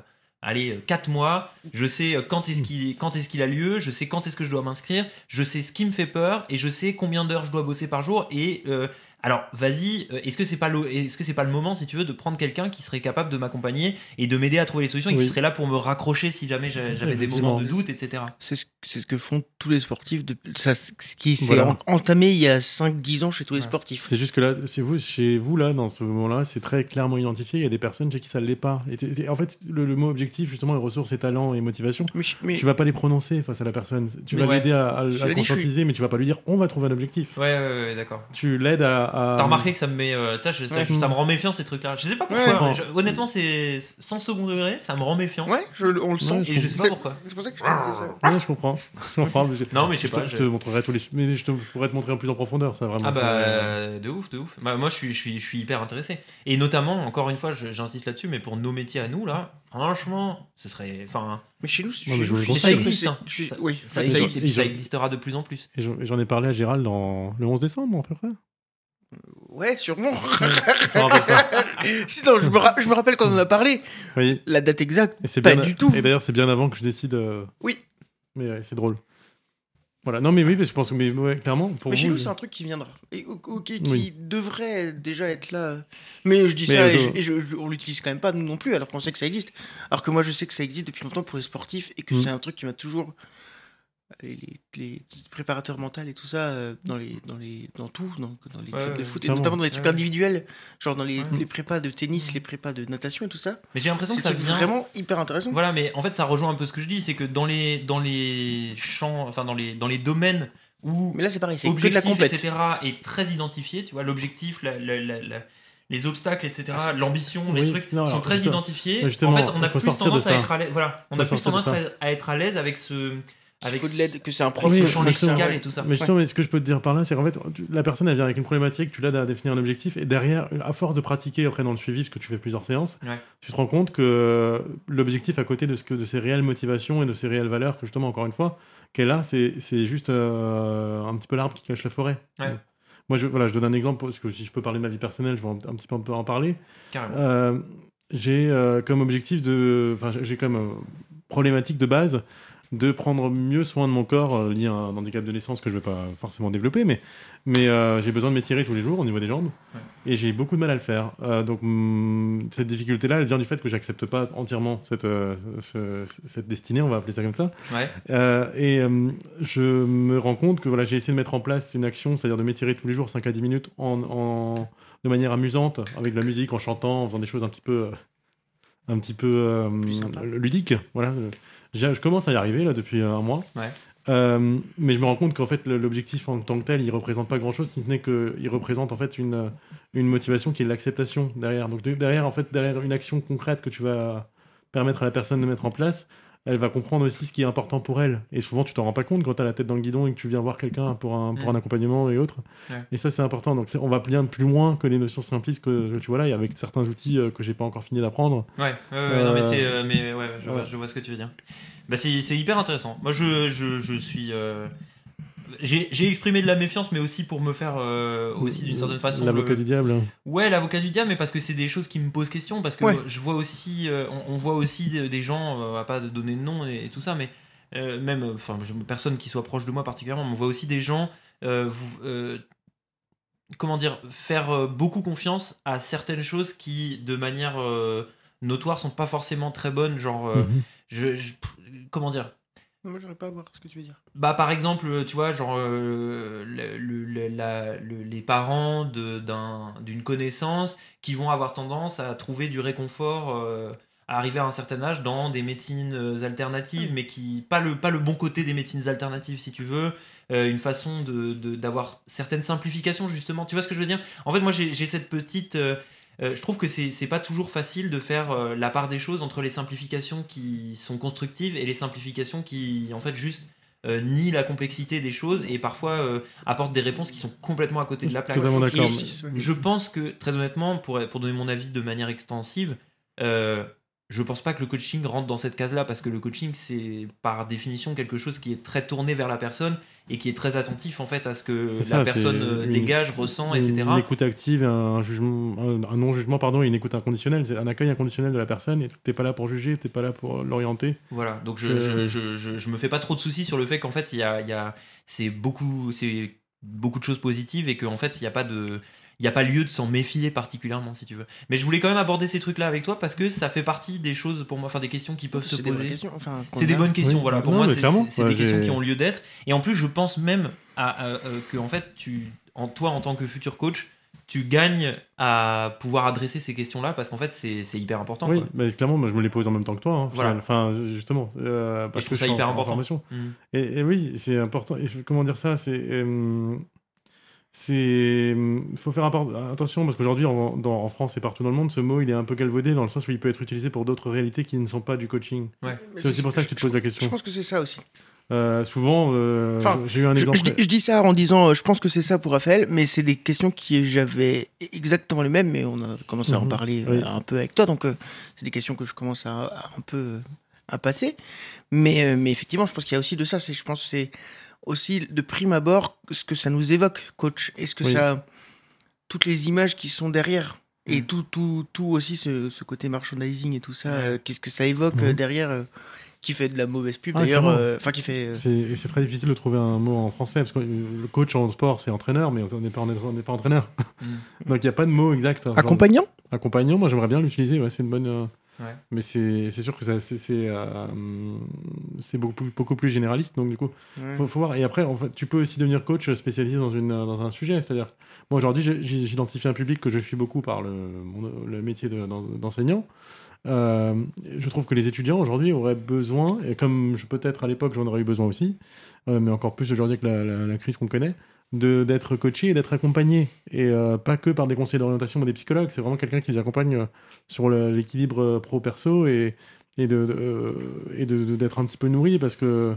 allez, 4 mois. Je sais euh, quand Hmm. est-ce qu'il quand est-ce qu'il a lieu, je sais quand est-ce que je dois m'inscrire, je sais ce qui me fait peur et je sais combien d'heures je dois bosser par jour. Et euh, alors, vas-y, euh, est-ce que c'est pas le, est-ce que c'est pas le moment, si tu veux, de prendre quelqu'un qui serait capable de m'accompagner et de m'aider à trouver les solutions et qui serait là pour me raccrocher si jamais j'a- j'avais des moments de doute, etc. C'est ce, ce que font tous les sportifs. De, ça, ce qui s'est Voilà. entamé il y a 5-10 ans chez tous les Ouais. sportifs. C'est juste que là, chez vous, chez vous là, dans ce moment-là, c'est très clairement identifié. Il y a des personnes chez qui ça ne l'est pas. Et t- t- en fait, le, le mot objectif, justement, et ressources et talents et motivation, Mais, je- mais- tu vas pas les prononcer face à la personne. Tu Mais vas ouais. l'aider à, suis- conscientiser, mais tu vas pas lui dire on va trouver un objectif. Ouais, ouais, ouais, d'accord. Tu l'aides à. À- T'as remarqué que ça me met, euh, ça, je- ça, Ouais. ça me rend méfiant ces trucs-là. Je sais pas pourquoi. Ouais. je- honnêtement, c'est sans second degré, ça me rend méfiant. Ouais, je- on le sent. Ouais, Et je sais pas pourquoi. C'est pour ça que je te disais ça. Ouais, je comprends. Je comprends mais Non, mais je sais te- pas. Je je- te montrerai tous les. Mais je te pourrais te montrer en plus en profondeur, ça vraiment. Ah bah euh, de ouf, de ouf. Bah, moi je suis, je, suis, je suis hyper intéressé. Et notamment, encore une fois, je- j'insiste là-dessus, mais pour nos métiers à nous, là, franchement, ce serait... Enfin, Mais chez nous, mais chez je je mais ça existe. hein. je suis- Ça, oui, ça ça existe et puis ça existera de plus en plus. Et j'en et j'en ai parlé à Gérald dans le 11 décembre, à peu près. Ouais, sûrement. Ça pas. Sinon, je me, ra- je me rappelle quand on en a parlé. Oui. La date exacte, Et c'est pas bien- du tout. Et d'ailleurs, c'est bien avant que je décide. euh, Oui. Mais ouais, c'est drôle. Voilà. Non, mais oui, mais je pense que, mais ouais, clairement, pour Mais chez vous. nous, c'est un truc qui viendra. Et ou qui, Oui. devrait déjà être là. Mais je dis Mais ça et, je- je- et je- je- on l'utilise quand même pas nous non plus, alors qu'on sait que ça existe. Alors que moi, je sais que ça existe depuis longtemps pour les sportifs et que Mm. c'est un truc qui m'a toujours. Les, préparateurs mentaux et tout ça, euh, dans, les, dans, les, dans tout, dans, dans les Ouais, clubs de foot, et notamment dans les trucs Ouais. individuels, genre dans les, Ouais. les prépas de tennis, les prépas de natation et tout ça. Mais j'ai l'impression que C'est ça vient... vraiment hyper intéressant. Voilà, mais en fait, ça rejoint un peu ce que je dis, c'est que dans les, dans les champs, enfin dans les, dans les domaines où Mais là, c'est pareil, c'est que de la compète. etc., est très identifié, tu vois, l'objectif, la- la- la- la- les obstacles, etc., Ah, l'ambition, Oui, les trucs non, sont alors, très identifiés. en fait, on a plus tendance à être à l'aise. Voilà, on a plus tendance à être à l'aise avec ce, avec faut de l'aide, que c'est un prof Oui, champ lexical ouais. et tout ça. Mais justement, mais ce que je peux te dire par là, c'est qu'en fait, tu- la personne, elle vient avec une problématique, tu l'aides à définir un objectif, et derrière, à force de pratiquer après dans le suivi, parce que tu fais plusieurs séances, Ouais. tu te rends compte que l'objectif à côté de, ce que, de ses réelles motivations et de ses réelles valeurs, que justement, encore une fois, qu'elle a, c'est c'est juste euh, un petit peu l'arbre qui cache la forêt. Ouais. Moi, je, voilà, je donne un exemple, parce que si je peux parler de ma vie personnelle, je vais un, un petit peu en- parler. Carrément. Euh, j'ai euh, comme objectif de. Enfin, j'ai- comme problématique de base de prendre mieux soin de mon corps euh, lié à un handicap de naissance que je ne vais pas forcément développer, mais, mais euh, j'ai besoin de m'étirer tous les jours au niveau des jambes et j'ai beaucoup de mal à le faire. Euh, donc hum, cette difficulté-là, elle vient du fait que j'accepte pas entièrement cette, euh, ce- cette destinée, on va appeler ça comme ça. Ouais. Euh, et euh, je me rends compte que voilà, j'ai essayé de mettre en place une action, c'est-à-dire de m'étirer tous les jours 5 à 10 minutes en, en- de manière amusante, avec de la musique, en chantant, en faisant des choses un petit peu, euh, un petit peu euh, ludiques. Voilà. Je commence à y arriver là depuis un mois. Ouais. Euh, mais je me rends compte qu'en fait l'objectif en tant que tel il représente pas grand chose si ce n'est qu'il représente en fait une, une motivation qui est l'acceptation derrière donc de- derrière en fait derrière une action concrète que tu vas permettre à la personne de mettre en place elle va comprendre aussi ce qui est important pour elle et souvent tu t'en rends pas compte quand tu as la tête dans le guidon et que tu viens voir quelqu'un pour un, pour un accompagnement et autres Ouais. et ça c'est important donc on va bien plus loin que les notions simplistes que, tu vois là et avec certains outils euh, que j'ai pas encore fini d'apprendre Ouais, non, mais Euh, c'est, euh, mais ouais, je, vois, je vois ce que tu veux dire. Bah, c'est, c'est hyper intéressant. Moi, je, je, je suis. Euh, J'ai, exprimé de la méfiance, mais aussi pour me faire euh, aussi d'une certaine façon. l'avocat le- du diable Ouais, l'avocat du diable, mais parce que c'est des choses qui me posent question, parce que Ouais. je vois aussi, euh, on, on voit aussi des, gens, euh, on va pas donner de nom et, et tout ça, mais euh, même, euh, enfin, personne qui soit proche de moi particulièrement, mais on voit aussi des gens, euh, vous- euh, comment dire, faire euh, beaucoup confiance à certaines choses qui, de manière euh, notoire, sont pas forcément très bonnes, genre, euh, Mhm. je, je- comment dire, Moi, j'aurais pas à voir ce que tu veux dire. bah, par exemple, tu vois, genre, euh, le- le- le- la- le- les parents d'une connaissance qui vont avoir tendance à trouver du réconfort euh, à arriver à un certain âge dans des médecines euh, alternatives, mais qui, pas le, pas le bon côté des médecines alternatives, si tu veux, euh, une façon de- de- d'avoir certaines simplifications, justement. Tu vois ce que je veux dire? En fait, moi, j'ai cette petite. Euh, je trouve que c'est pas toujours facile de faire euh, la part des choses entre les simplifications qui sont constructives et les simplifications qui, en fait, juste euh, nient la complexité des choses et parfois apportent des réponses qui sont complètement à côté de la plaque. Totalement d'accord. ouais. Je pense que, très honnêtement, pour, pour donner mon avis de manière extensive, euh, je pense pas que le coaching rentre dans cette case-là parce que le coaching c'est par définition quelque chose qui est très tourné vers la personne et qui est très attentif en fait à ce que la ça, personne euh, une- dégage, ressent, etc. Une écoute active, un, jugement, un, un non-jugement, pardon, et une écoute inconditionnelle. C'est un accueil inconditionnel de la personne et t'es pas là pour juger, t'es pas là pour l'orienter. Voilà, donc je, Que- je, je, me fais pas trop de soucis sur le fait qu'en fait il y a, y a c'est beaucoup c'est beaucoup de choses positives et qu'en fait il n'y a pas de il y a pas lieu de s'en méfier particulièrement si tu veux. Mais je voulais quand même aborder ces trucs là avec toi parce que ça fait partie des choses pour moi, enfin des questions qui peuvent se poser. enfin, C'est des a. bonnes questions, Oui. voilà. Pour Non, moi, c'est Ouais, des questions qui ont lieu d'être. Et en plus, je pense même à, à- euh, que en fait, tu, en toi, en tant que futur coach, tu gagnes à pouvoir adresser ces questions-là parce qu'en fait, c'est hyper important. Oui, quoi. clairement, moi, je me les pose en même temps que toi. hein, Voilà. Enfin, justement. euh, parce je trouve que ça hyper en important. formation. Mm. Et, et oui, c'est important. Et comment dire ça C'est. euh, c'est. Il faut faire attention parce qu'aujourd'hui, en, dans- en France et partout dans le monde, ce mot il est un peu galvaudé dans le sens où il peut être utilisé pour d'autres réalités qui ne sont pas du coaching. C'est aussi pour ça que tu te poses la Je question. pense que c'est ça aussi. Euh, souvent, euh, Enfin, j'ai eu un Je, exemple. je dis, je dis ça en disant, euh, je pense que c'est ça pour Raphaël, mais c'est des questions qui j'avais exactement les mêmes, mais on a commencé à en Mhm. parler Oui. un peu avec toi, donc euh, c'est des questions que je commence à, à un peu à passer. Mais, euh, mais effectivement, je pense qu'il y a aussi de ça. Je pense que c'est aussi de prime abord ce que ça nous évoque, coach. Est-ce que Oui. ça, toutes les images qui sont derrière et Mhm. tout, tout, tout aussi ce, ce côté merchandising et tout ça, euh, qu'est-ce que ça évoque euh, derrière, euh, qui fait de la mauvaise pub Ah, d'ailleurs, euh, enfin qui fait. C'est très difficile de trouver un mot en français parce que le coach en sport c'est entraîneur, mais on n'est pas, on n'est pas entraîneur. Mm. Donc il n'y a pas de mot exact. hein. Genre, Accompagnant? Accompagnant, moi j'aimerais bien l'utiliser, ouais, c'est une bonne. Ouais. Mais c'est sûr que c'est euh, beaucoup, plus- beaucoup plus généraliste, donc du coup, Ouais. faut, faut voir. Et après, en fait, tu peux aussi devenir coach spécialisé dans, une, dans un sujet. C'est-à-dire, moi aujourd'hui, j'identifie un public que je suis beaucoup par le, le métier de- d'en- d'enseignant. Euh, je trouve que les étudiants aujourd'hui auraient besoin, et comme peut-être à l'époque j'en aurais eu besoin aussi, euh, mais encore plus aujourd'hui avec la, crise qu'on connaît, d'être coaché et d'être accompagné. Et euh, pas que par des conseillers d'orientation ou des psychologues, c'est vraiment quelqu'un qui les accompagne sur l'équilibre pro-perso et, et de, de- et de- de- d'être un petit peu nourri parce que,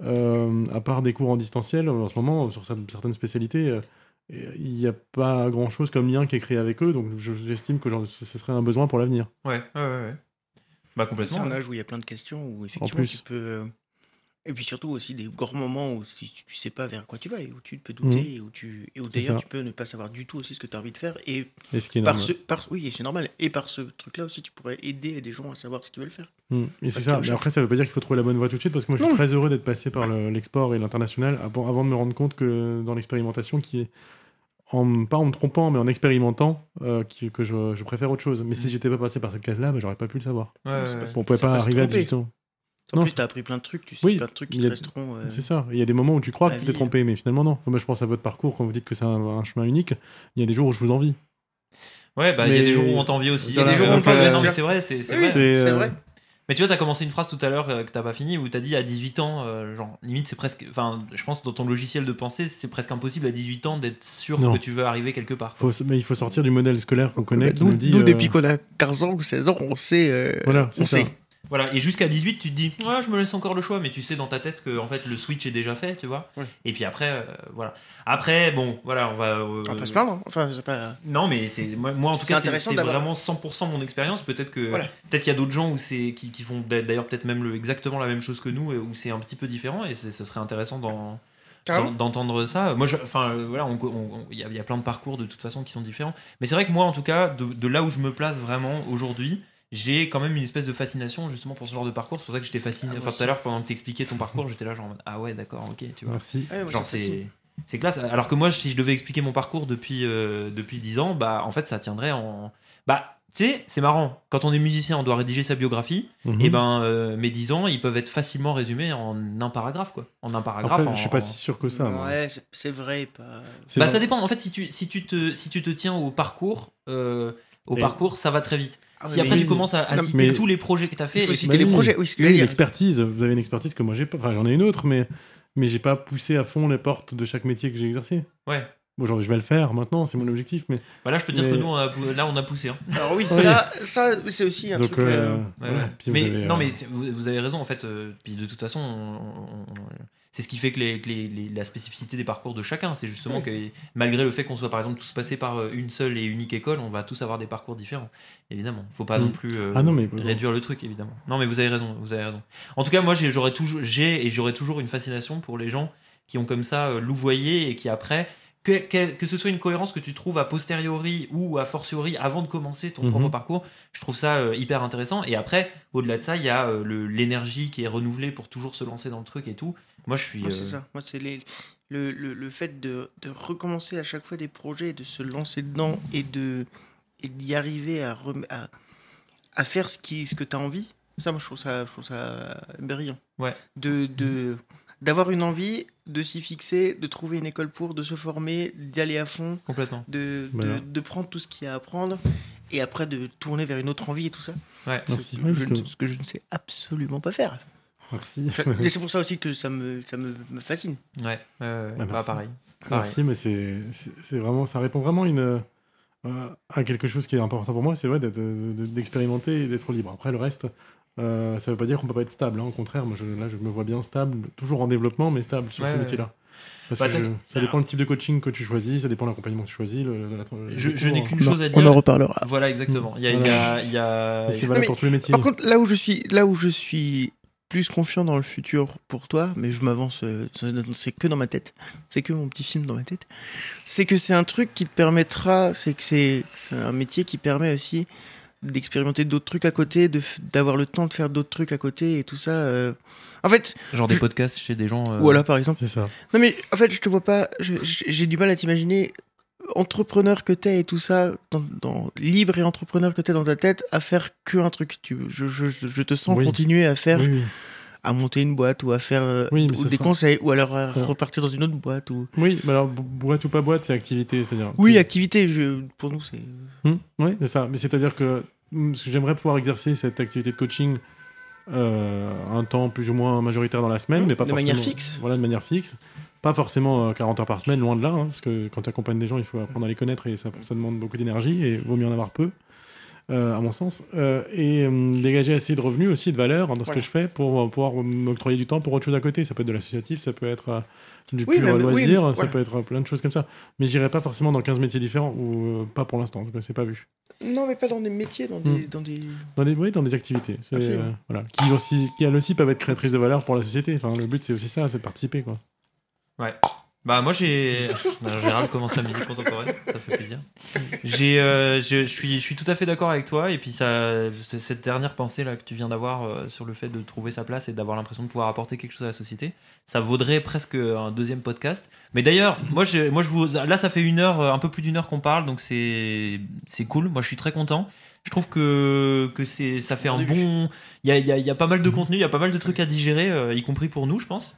à part des cours en distanciel, en ce moment, sur certaines spécialités, il n'y a pas grand-chose comme lien qui est créé avec eux, donc je- j'estime que genre, ce serait un besoin pour l'avenir. Ouais, ouais, ouais. ouais. Bah C'est complètement. un ouais. âge où il y a plein de questions, où effectivement plus. tu peux. euh, Et puis surtout aussi des grands moments où si tu, sais pas vers quoi tu vas et où tu peux douter et où tu et où d'ailleurs tu peux ne pas savoir du tout aussi ce que tu as envie de faire et Et ce qui est par normal. ce par oui et c'est normal et par ce truc là aussi tu pourrais aider des gens à savoir ce qu'ils veulent faire. Mm. Et c'est ça. Mais après, ça veut pas dire qu'il faut trouver la bonne voie tout de suite, parce que moi, je suis très heureux d'être passé par le- l'export et l'international avant, avant de me rendre compte que dans l'expérimentation, qui est en, pas en me trompant, mais en expérimentant, euh, qui- que je, je préfère autre chose. Mais si j'étais pas passé par cette case-là, bah, j'aurais pas pu le savoir. Ouais, ouais, C'est ouais. pas- On pouvait pas arriver à tromper. 18 ans. En Non, plus c'est- tu as appris plein de trucs, tu sais Oui, plein de trucs qui il te y a- resteront. euh, C'est ça. Il y a des moments où tu crois que tu t'es trompé, mais finalement, non. Moi, je pense à votre parcours quand vous dites que c'est un, un chemin unique. Il y a des jours où je vous envie. Ouais, bah il y a des jours où on t'envie aussi. Il y a des jours où on t'envie, Non, mais c'est vrai, c'est Oui, vrai. C'est, c'est euh, vrai. Mais tu vois, t'as commencé une phrase tout à l'heure euh, que t'as pas fini où t'as dit à 18 ans, euh, genre limite c'est presque, enfin je pense dans ton logiciel de pensée c'est presque impossible à 18 ans d'être sûr Non. que tu veux arriver quelque part. Faut, mais il faut sortir du modèle scolaire qu'on connaît. Bah, qui nous, nous dit, nous, euh, depuis qu'on a 15 ans ou 16 ans, on sait. euh, Voilà, c'est on ça. sait. Voilà, et jusqu'à 18 tu te dis, ouais je me laisse encore le choix, mais tu sais dans ta tête que en fait le switch est déjà fait, tu vois. Et puis après, euh, voilà. Après, bon, voilà, on va. euh, On va pas se plaindre. hein. Enfin, c'est pas. Non, mais c'est moi, moi, en tout cas c'est vraiment 100% mon expérience. Peut-être que Voilà. peut-être qu'il y a d'autres gens où c'est qui, qui font d'ailleurs peut-être même le, exactement la même chose que nous et où c'est un petit peu différent et ce serait intéressant d'entendre ça. Moi, enfin euh, voilà, il y, a- il y a plein de parcours de toute façon qui sont différents. Mais c'est vrai que moi, en tout cas, de, de là où je me place vraiment aujourd'hui. J'ai quand même une espèce de fascination justement pour ce genre de parcours. C'est pour ça que j'étais fasciné. Ah, enfin, tout à l'heure, pendant que t'expliquais ton parcours, j'étais là genre ah ouais, d'accord, ok, tu vois. Merci. Ouais, moi, Genre c'est c'est classe. Alors que moi, si je devais expliquer mon parcours depuis euh, depuis 10 ans, bah en fait ça tiendrait en bah tu sais, c'est marrant. Quand on est musicien, on doit rédiger sa biographie. Mhm. Et ben euh, mes 10 ans, ils peuvent être facilement résumés en un paragraphe quoi. En un paragraphe. Après, en- je suis pas en- si sûr que ça. Ouais, c'est- vrai. Pas... Bah vrai. ça dépend. En fait, si tu si tu te si tu te tiens au parcours euh, au Et- parcours, ça va très vite. Ah, si mais après tu commences à, à non, citer mais- tous les projets que tu as fait, Il faut et- citer les oui, projets. Oui, ce que oui, j'allais dire. l'expertise. Vous avez une expertise que moi j'ai pas. Enfin, j'en ai une autre, mais mais j'ai pas poussé à fond les portes de chaque métier que j'ai exercé. ouais. Bon, genre, je vais le faire maintenant, c'est mon objectif, mais Bah là, je peux te dire Mais- que nous, on a, là, on a poussé. hein. Alors oui, ça, ça c'est aussi un donc truc. euh, euh, Ouais, mais avez, non, euh, mais vous, vous avez raison en fait. euh, puis de toute façon, on- on- on- c'est ce qui fait que, les, que les- les- la spécificité des parcours de chacun, c'est justement que malgré le fait qu'on soit par exemple tous passés par euh, une seule et unique école, on va tous avoir des parcours différents. Évidemment, faut pas Mm. non plus euh, Ah non, mais- réduire le truc, évidemment. Non, mais vous avez raison, vous avez raison. En tout cas, moi, j'ai j'aurais toujours, j'ai et j'aurai toujours une fascination pour les gens qui ont comme ça euh, louvoyé et qui après, que, que, que ce soit une cohérence que tu trouves a posteriori ou a fortiori avant de commencer ton Mhm. propre parcours, je trouve ça euh, hyper intéressant. Et après, au-delà de ça, il y a euh, l'énergie qui est renouvelée pour toujours se lancer dans le truc et tout. Moi, je suis. Moi, c'est euh, ça. Moi, c'est les- le, le, le fait de, de recommencer à chaque fois des projets, et de se lancer dedans et de et d'y arriver à, rem- à, à faire ce, qui, ce que tu as envie. Ça, moi, je trouve ça, je trouve ça brillant. Ouais. De, de, d'avoir une envie, de s'y fixer, de trouver une école pour, de se former, d'y aller à fond, Complètement. de, Voilà. de, de prendre tout ce qu'il y a à prendre et après de tourner vers une autre envie et tout ça. Ouais. Merci. Je, que- ce que je ne sais absolument pas faire. Merci. Et c'est pour ça aussi que ça me, ça me, me fascine. Ouais. euh, Ah, bah, merci. pareil. Pareil. Merci, mais c'est c'est- c'est vraiment, ça répond vraiment une, euh, à quelque chose qui est important pour moi, c'est vrai d'être- de- de- d'expérimenter et d'être libre. Après, le reste, euh, ça veut pas dire qu'on peut pas être stable. hein. Au contraire, moi, je, là, je me vois bien stable, toujours en développement, mais stable sur Ouais, ce ouais. métier-là. Parce Bah, que je- ça dépend le type de coaching que tu choisis, ça dépend de l'accompagnement que tu choisis. Le, le- la- Je, le je n'ai qu'une chose à on en dire. reparlera. Voilà, exactement. Il y a, il y a- il y a- c'est valable pour tous les métiers. Par contre, là où je suis, là où je suis plus confiant dans le futur pour toi, mais je m'avance, euh, c'est que dans ma tête, c'est que mon petit film dans ma tête, c'est que c'est un truc qui te permettra, c'est que c'est un métier qui permet aussi d'expérimenter d'autres trucs à côté, d'avoir le temps de faire d'autres trucs à côté et tout ça. euh. En fait, Genre des Je- podcasts chez des gens. euh, voilà par exemple. c'est ça. Non mais en fait, je te vois pas, j'ai du mal à t'imaginer entrepreneur que t'es et tout ça, dans, dans- libre et entrepreneur que t'es dans ta tête, à faire que un truc. Tu, je, je, je te sens Oui. continuer à faire, Oui, oui. à monter une boîte ou à faire euh, ou des conseils ou alors à repartir dans une autre boîte ou. Oui, mais alors, bo- boîte ou pas boîte, c'est activité. c'est-à-dire- Oui, activité. Je, pour nous, c'est. Hmm, oui, c'est ça. Mais c'est-à-dire que, hmm, parce que j'aimerais pouvoir exercer cette activité de coaching euh, un temps plus ou moins majoritaire dans la semaine, Hmm, mais pas de forcément, manière fixe. Voilà, de manière fixe. Pas forcément euh, 40 heures par semaine, loin de là, hein, parce que quand tu accompagnes des gens, il faut apprendre à les connaître et ça, ça demande beaucoup d'énergie et vaut mieux en avoir peu, euh, à mon sens. Euh, et dégager assez de revenus aussi, de valeur dans ce Voilà. que je fais pour euh, pouvoir m'octroyer du temps pour autre chose à côté. Ça peut être de l'associatif, ça peut être euh, du Oui, pur même- oui, loisir, ça voilà. peut être plein de choses comme ça. Mais j'irai pas forcément dans 15 métiers différents, ou euh, pas pour l'instant, en tout cas, c'est pas vu. Non, mais pas dans des métiers, dans des. Hmm. Dans des... Dans des, oui, dans des activités. Euh, voilà. qui, aussi, qui elles aussi peuvent être créatrices de valeur pour la société. Enfin, le but, c'est aussi ça, c'est de participer. Quoi. Bah moi j'ai Non, Gérald commence la musique contemporaine, ça fait plaisir. J'ai, euh, je, suis, je suis tout à fait d'accord avec toi et puis ça, cette dernière pensée là que tu viens d'avoir euh, sur le fait de trouver sa place et d'avoir l'impression de pouvoir apporter quelque chose à la société, ça vaudrait presque un deuxième podcast. Mais d'ailleurs, moi, je, moi je vous, là ça fait une heure, un peu plus d'une heure qu'on parle, donc c'est, c'est cool. Moi je suis très content. Je trouve que, que c'est, ça fait un bon, il y a, il y a- y a pas mal de contenu, il y a pas mal de trucs à digérer, euh, y compris pour nous, je pense.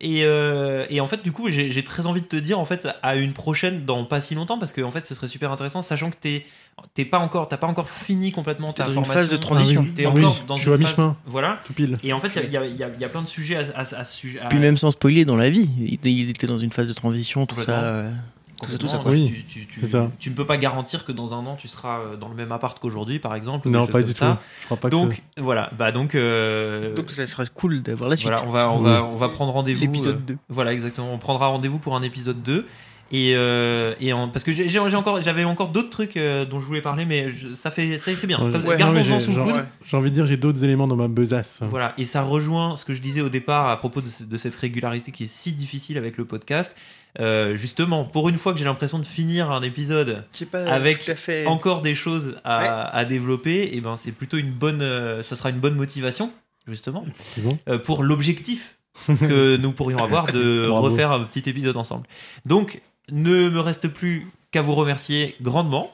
Et, euh, et en fait, du coup, j'ai très envie de te dire, en fait, à une prochaine dans pas si longtemps, parce que en fait, ce serait super intéressant, sachant que t'es t'es pas encore, t'as pas encore fini complètement ta une phase de transition. T'es Ah oui, encore dans je suis une à phase- mi-chemin. Voilà. Tout pile. Et en fait, il y a, il y a- il y a plein de sujets à, à- à ce sujet. à- Puis même sans spoiler dans la vie, il, il était dans une phase de transition, tout ça. Euh, tout ça, tout ça, complètement, quoi. Oui, tu, tu- tu- c'est ça. tu ne peux pas garantir que dans un an, tu seras euh, dans le même appart qu'aujourd'hui, par exemple. ou des Non, choses pas comme du tout. ça. Je crois pas que Donc, voilà. Bah, donc, euh, Donc ça serait cool d'avoir la suite. voilà, on va, on va, on va prendre rendez-vous. euh, L'épisode 2. Voilà, exactement. On prendra rendez-vous pour un épisode 2. Et, euh, et en- parce que j'ai encore, j'avais encore d'autres trucs euh, dont je voulais parler, mais je- ça fait, ça c'est bien. Ouais, gardons-en sous j'ai- le genre- coude. ouais. J'ai envie de dire, j'ai d'autres éléments dans ma besace. Voilà, et ça rejoint ce que je disais au départ à propos de, ce- de cette régularité qui est si difficile avec le podcast. Euh, justement, pour une fois que j'ai l'impression de finir un épisode Qui est pas Avec fait. encore des choses à, Ouais. à développer, et ben c'est plutôt une bonne, euh, ça sera une bonne motivation justement bon. euh, pour l'objectif que nous pourrions avoir de Bravo. refaire un petit épisode ensemble. Donc, ne me reste plus qu'à vous remercier grandement.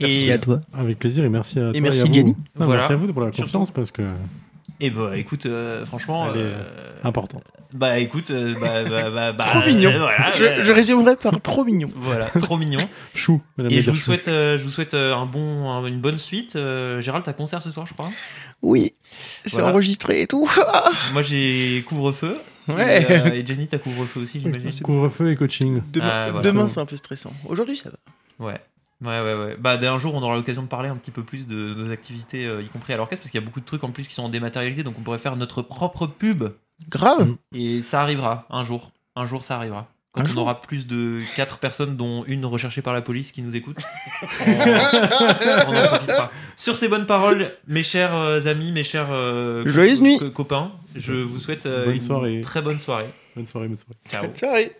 Merci et, à toi. Avec plaisir et merci à toi. merci, et à vous. Jenny. Non, Voilà. Merci à vous pour la confiance parce que et bah écoute, euh, franchement, Elle est, euh, importante. bah écoute, euh, bah, bah, bah, bah, Trop mignon. euh, voilà, je, bah, je résumerai par trop mignon. voilà, trop mignon. Chou, madame Et je vous chou. souhaite, euh, je vous souhaite un bon, un- une bonne suite. Euh, Gérald, t'as concert ce soir, je crois. Oui, c'est Voilà. enregistré et tout. Moi, j'ai couvre-feu. Ouais. Et, euh, et Jenny, t'as couvre-feu aussi, j'imagine. Couvre-feu et coaching. Demain, Ah, voilà. demain, c'est un peu stressant. Aujourd'hui, ça va. Ouais. Ouais, ouais, ouais. Bah, d'un jour, on aura l'occasion de parler un petit peu plus de nos activités, euh, y compris à l'orchestre, parce qu'il y a beaucoup de trucs en plus qui sont dématérialisés, donc on pourrait faire notre propre pub Grave. Et ça arrivera un jour. Un jour, ça arrivera. Quand Un on jour. aura plus de 4 personnes, dont une recherchée par la police qui nous écoute, on, on en profitera. Sur ces bonnes paroles, mes chers euh, amis, mes chers euh, co- Joyeuse nuit. co- copains, je vous souhaite euh, Bonne une soirée. très bonne soirée. Bonne soirée, bonne soirée. Ciao. Ciao.